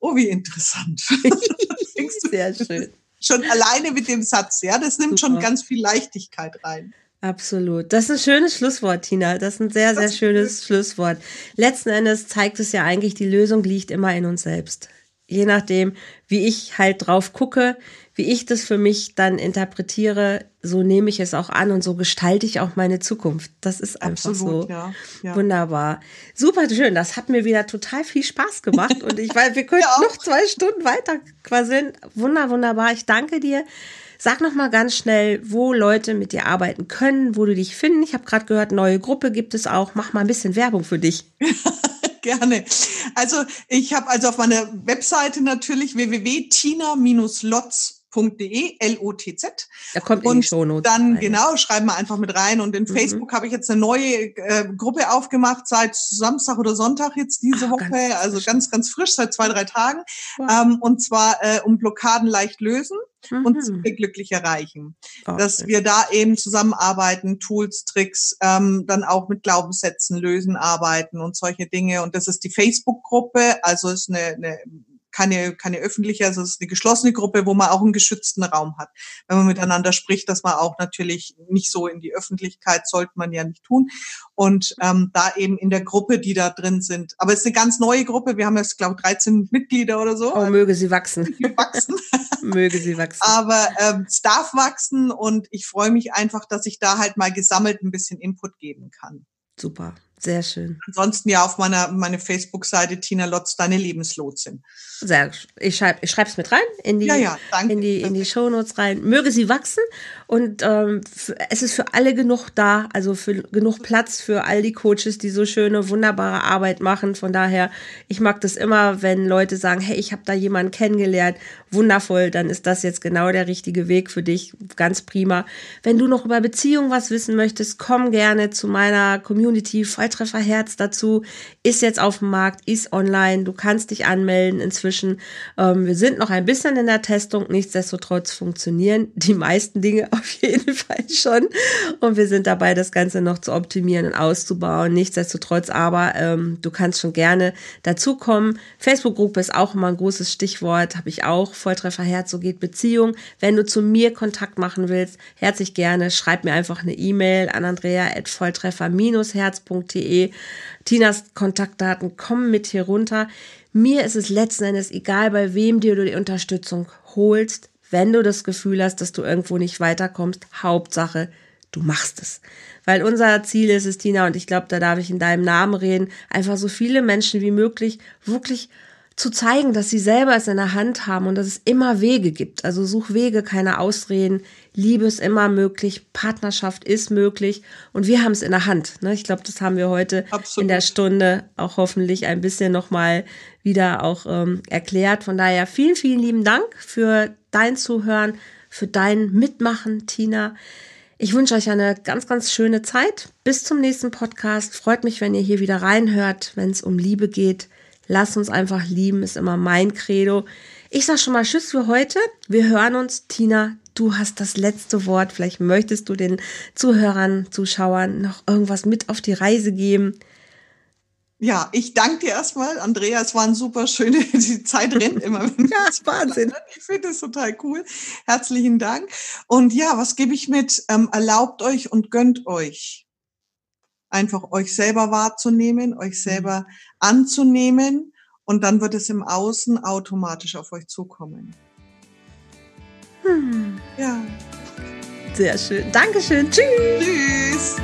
S2: oh, wie interessant.
S1: Sehr schön.
S2: Schon alleine mit dem Satz, ja, das nimmt Super. schon ganz viel Leichtigkeit rein.
S1: Absolut. Das ist ein schönes Schlusswort, Tina. Das ist ein sehr, sehr schönes Schlusswort. Letzten Endes zeigt es ja eigentlich, die Lösung liegt immer in uns selbst. Je nachdem, wie ich halt drauf gucke, wie ich das für mich dann interpretiere, so nehme ich es auch an und so gestalte ich auch meine Zukunft. Das ist einfach Absolut, so ja, ja. wunderbar. Super schön. Das hat mir wieder total viel Spaß gemacht und ich weiß, wir können ja noch zwei Stunden weiter quasseln. Wunder, wunderbar. Ich danke dir. Sag noch mal ganz schnell, wo Leute mit dir arbeiten können, wo du dich finden. Ich habe gerade gehört, neue Gruppe gibt es auch. Mach mal ein bisschen Werbung für dich.
S2: Gerne. Also ich habe also auf meiner Webseite natürlich www.tina-lotz lotz.de, L-O-T-Z.
S1: Da kommt in
S2: und
S1: die Shownotes.
S2: Dann, rein. genau, schreiben wir einfach mit rein. Und in mhm. Facebook habe ich jetzt eine neue äh, Gruppe aufgemacht, seit Samstag oder Sonntag jetzt diese Ach, Woche. Ganz also ganz, ganz frisch, seit zwei, drei Tagen. Wow. Ähm, und zwar äh, um Blockaden leicht lösen mhm. und Ziele glücklich erreichen. Okay. Dass wir da eben zusammenarbeiten, Tools, Tricks, ähm, dann auch mit Glaubenssätzen lösen, arbeiten und solche Dinge. Und das ist die Facebook-Gruppe, also ist eine, eine keine, keine öffentliche, also es ist eine geschlossene Gruppe, wo man auch einen geschützten Raum hat. Wenn man miteinander spricht, dass man auch natürlich nicht so in die Öffentlichkeit, sollte man ja nicht tun. Und ähm, da eben in der Gruppe, die da drin sind. Aber es ist eine ganz neue Gruppe. Wir haben jetzt, glaube ich, 13 Mitglieder oder so.
S1: Oh, möge sie wachsen.
S2: wachsen.
S1: möge sie wachsen.
S2: Aber ähm, es darf wachsen und ich freue mich einfach, dass ich da halt mal gesammelt ein bisschen Input geben kann.
S1: Super. Sehr schön.
S2: Ansonsten ja auf meiner meine Facebook-Seite Tina Lotz, deine Lebenslotsin.
S1: Sehr, ich schreibe ich schreib's mit rein in die, ja, ja, danke. in die, in die Shownotes rein. Möge sie wachsen und ähm, es ist für alle genug da, also für genug Platz für all die Coaches, die so schöne, wunderbare Arbeit machen. Von daher, ich mag das immer, wenn Leute sagen, hey, ich habe da jemanden kennengelernt, wundervoll, dann ist das jetzt genau der richtige Weg für dich, ganz prima. Wenn du noch über Beziehungen was wissen möchtest, komm gerne zu meiner Community Volltrefferherz dazu. Ist jetzt auf dem Markt, ist online, du kannst dich anmelden inzwischen. Ähm, wir sind noch ein bisschen in der Testung, nichtsdestotrotz funktionieren die meisten Dinge auf jeden Fall schon. Und wir sind dabei, das Ganze noch zu optimieren und auszubauen. Nichtsdestotrotz aber, ähm, du kannst schon gerne dazukommen. Facebook-Gruppe ist auch immer ein großes Stichwort, habe ich auch. Volltreffer Herz, so geht Beziehung. Wenn du zu mir Kontakt machen willst, herzlich gerne, schreib mir einfach eine E-Mail an andrea.volltreffer-herz.de. Tinas Kontaktdaten kommen mit hier runter. Mir ist es letzten Endes egal, bei wem dir du die Unterstützung holst, wenn du das Gefühl hast, dass du irgendwo nicht weiterkommst. Hauptsache, du machst es. Weil unser Ziel ist es, Tina, und ich glaube, da darf ich in deinem Namen reden, einfach so viele Menschen wie möglich wirklich zu zeigen, dass sie selber es in der Hand haben und dass es immer Wege gibt. Also such Wege, keine Ausreden. Liebe ist immer möglich, Partnerschaft ist möglich und wir haben es in der Hand. Ne? Ich glaube, das haben wir heute Absolut. in der Stunde auch hoffentlich ein bisschen nochmal wieder auch ähm, erklärt. Von daher vielen, vielen lieben Dank für dein Zuhören, für dein Mitmachen, Tina. Ich wünsche euch eine ganz, ganz schöne Zeit. Bis zum nächsten Podcast. Freut mich, wenn ihr hier wieder reinhört, wenn es um Liebe geht. Lass uns einfach lieben, ist immer mein Credo. Ich sag schon mal Tschüss für heute. Wir hören uns. Tina, du hast das letzte Wort. Vielleicht möchtest du den Zuhörern, Zuschauern noch irgendwas mit auf die Reise geben.
S2: Ja, ich danke dir erstmal, Andrea. Es war ein super schöne, die Zeit rennt immer. ja, Wahnsinn. Ich finde es total cool. Herzlichen Dank. Und ja, was gebe ich mit? Ähm, erlaubt euch und gönnt euch einfach euch selber wahrzunehmen, euch mhm. selber anzunehmen und dann wird es im Außen automatisch auf euch zukommen.
S1: Hm. Ja. Sehr schön. Dankeschön. Tschüss. Tschüss.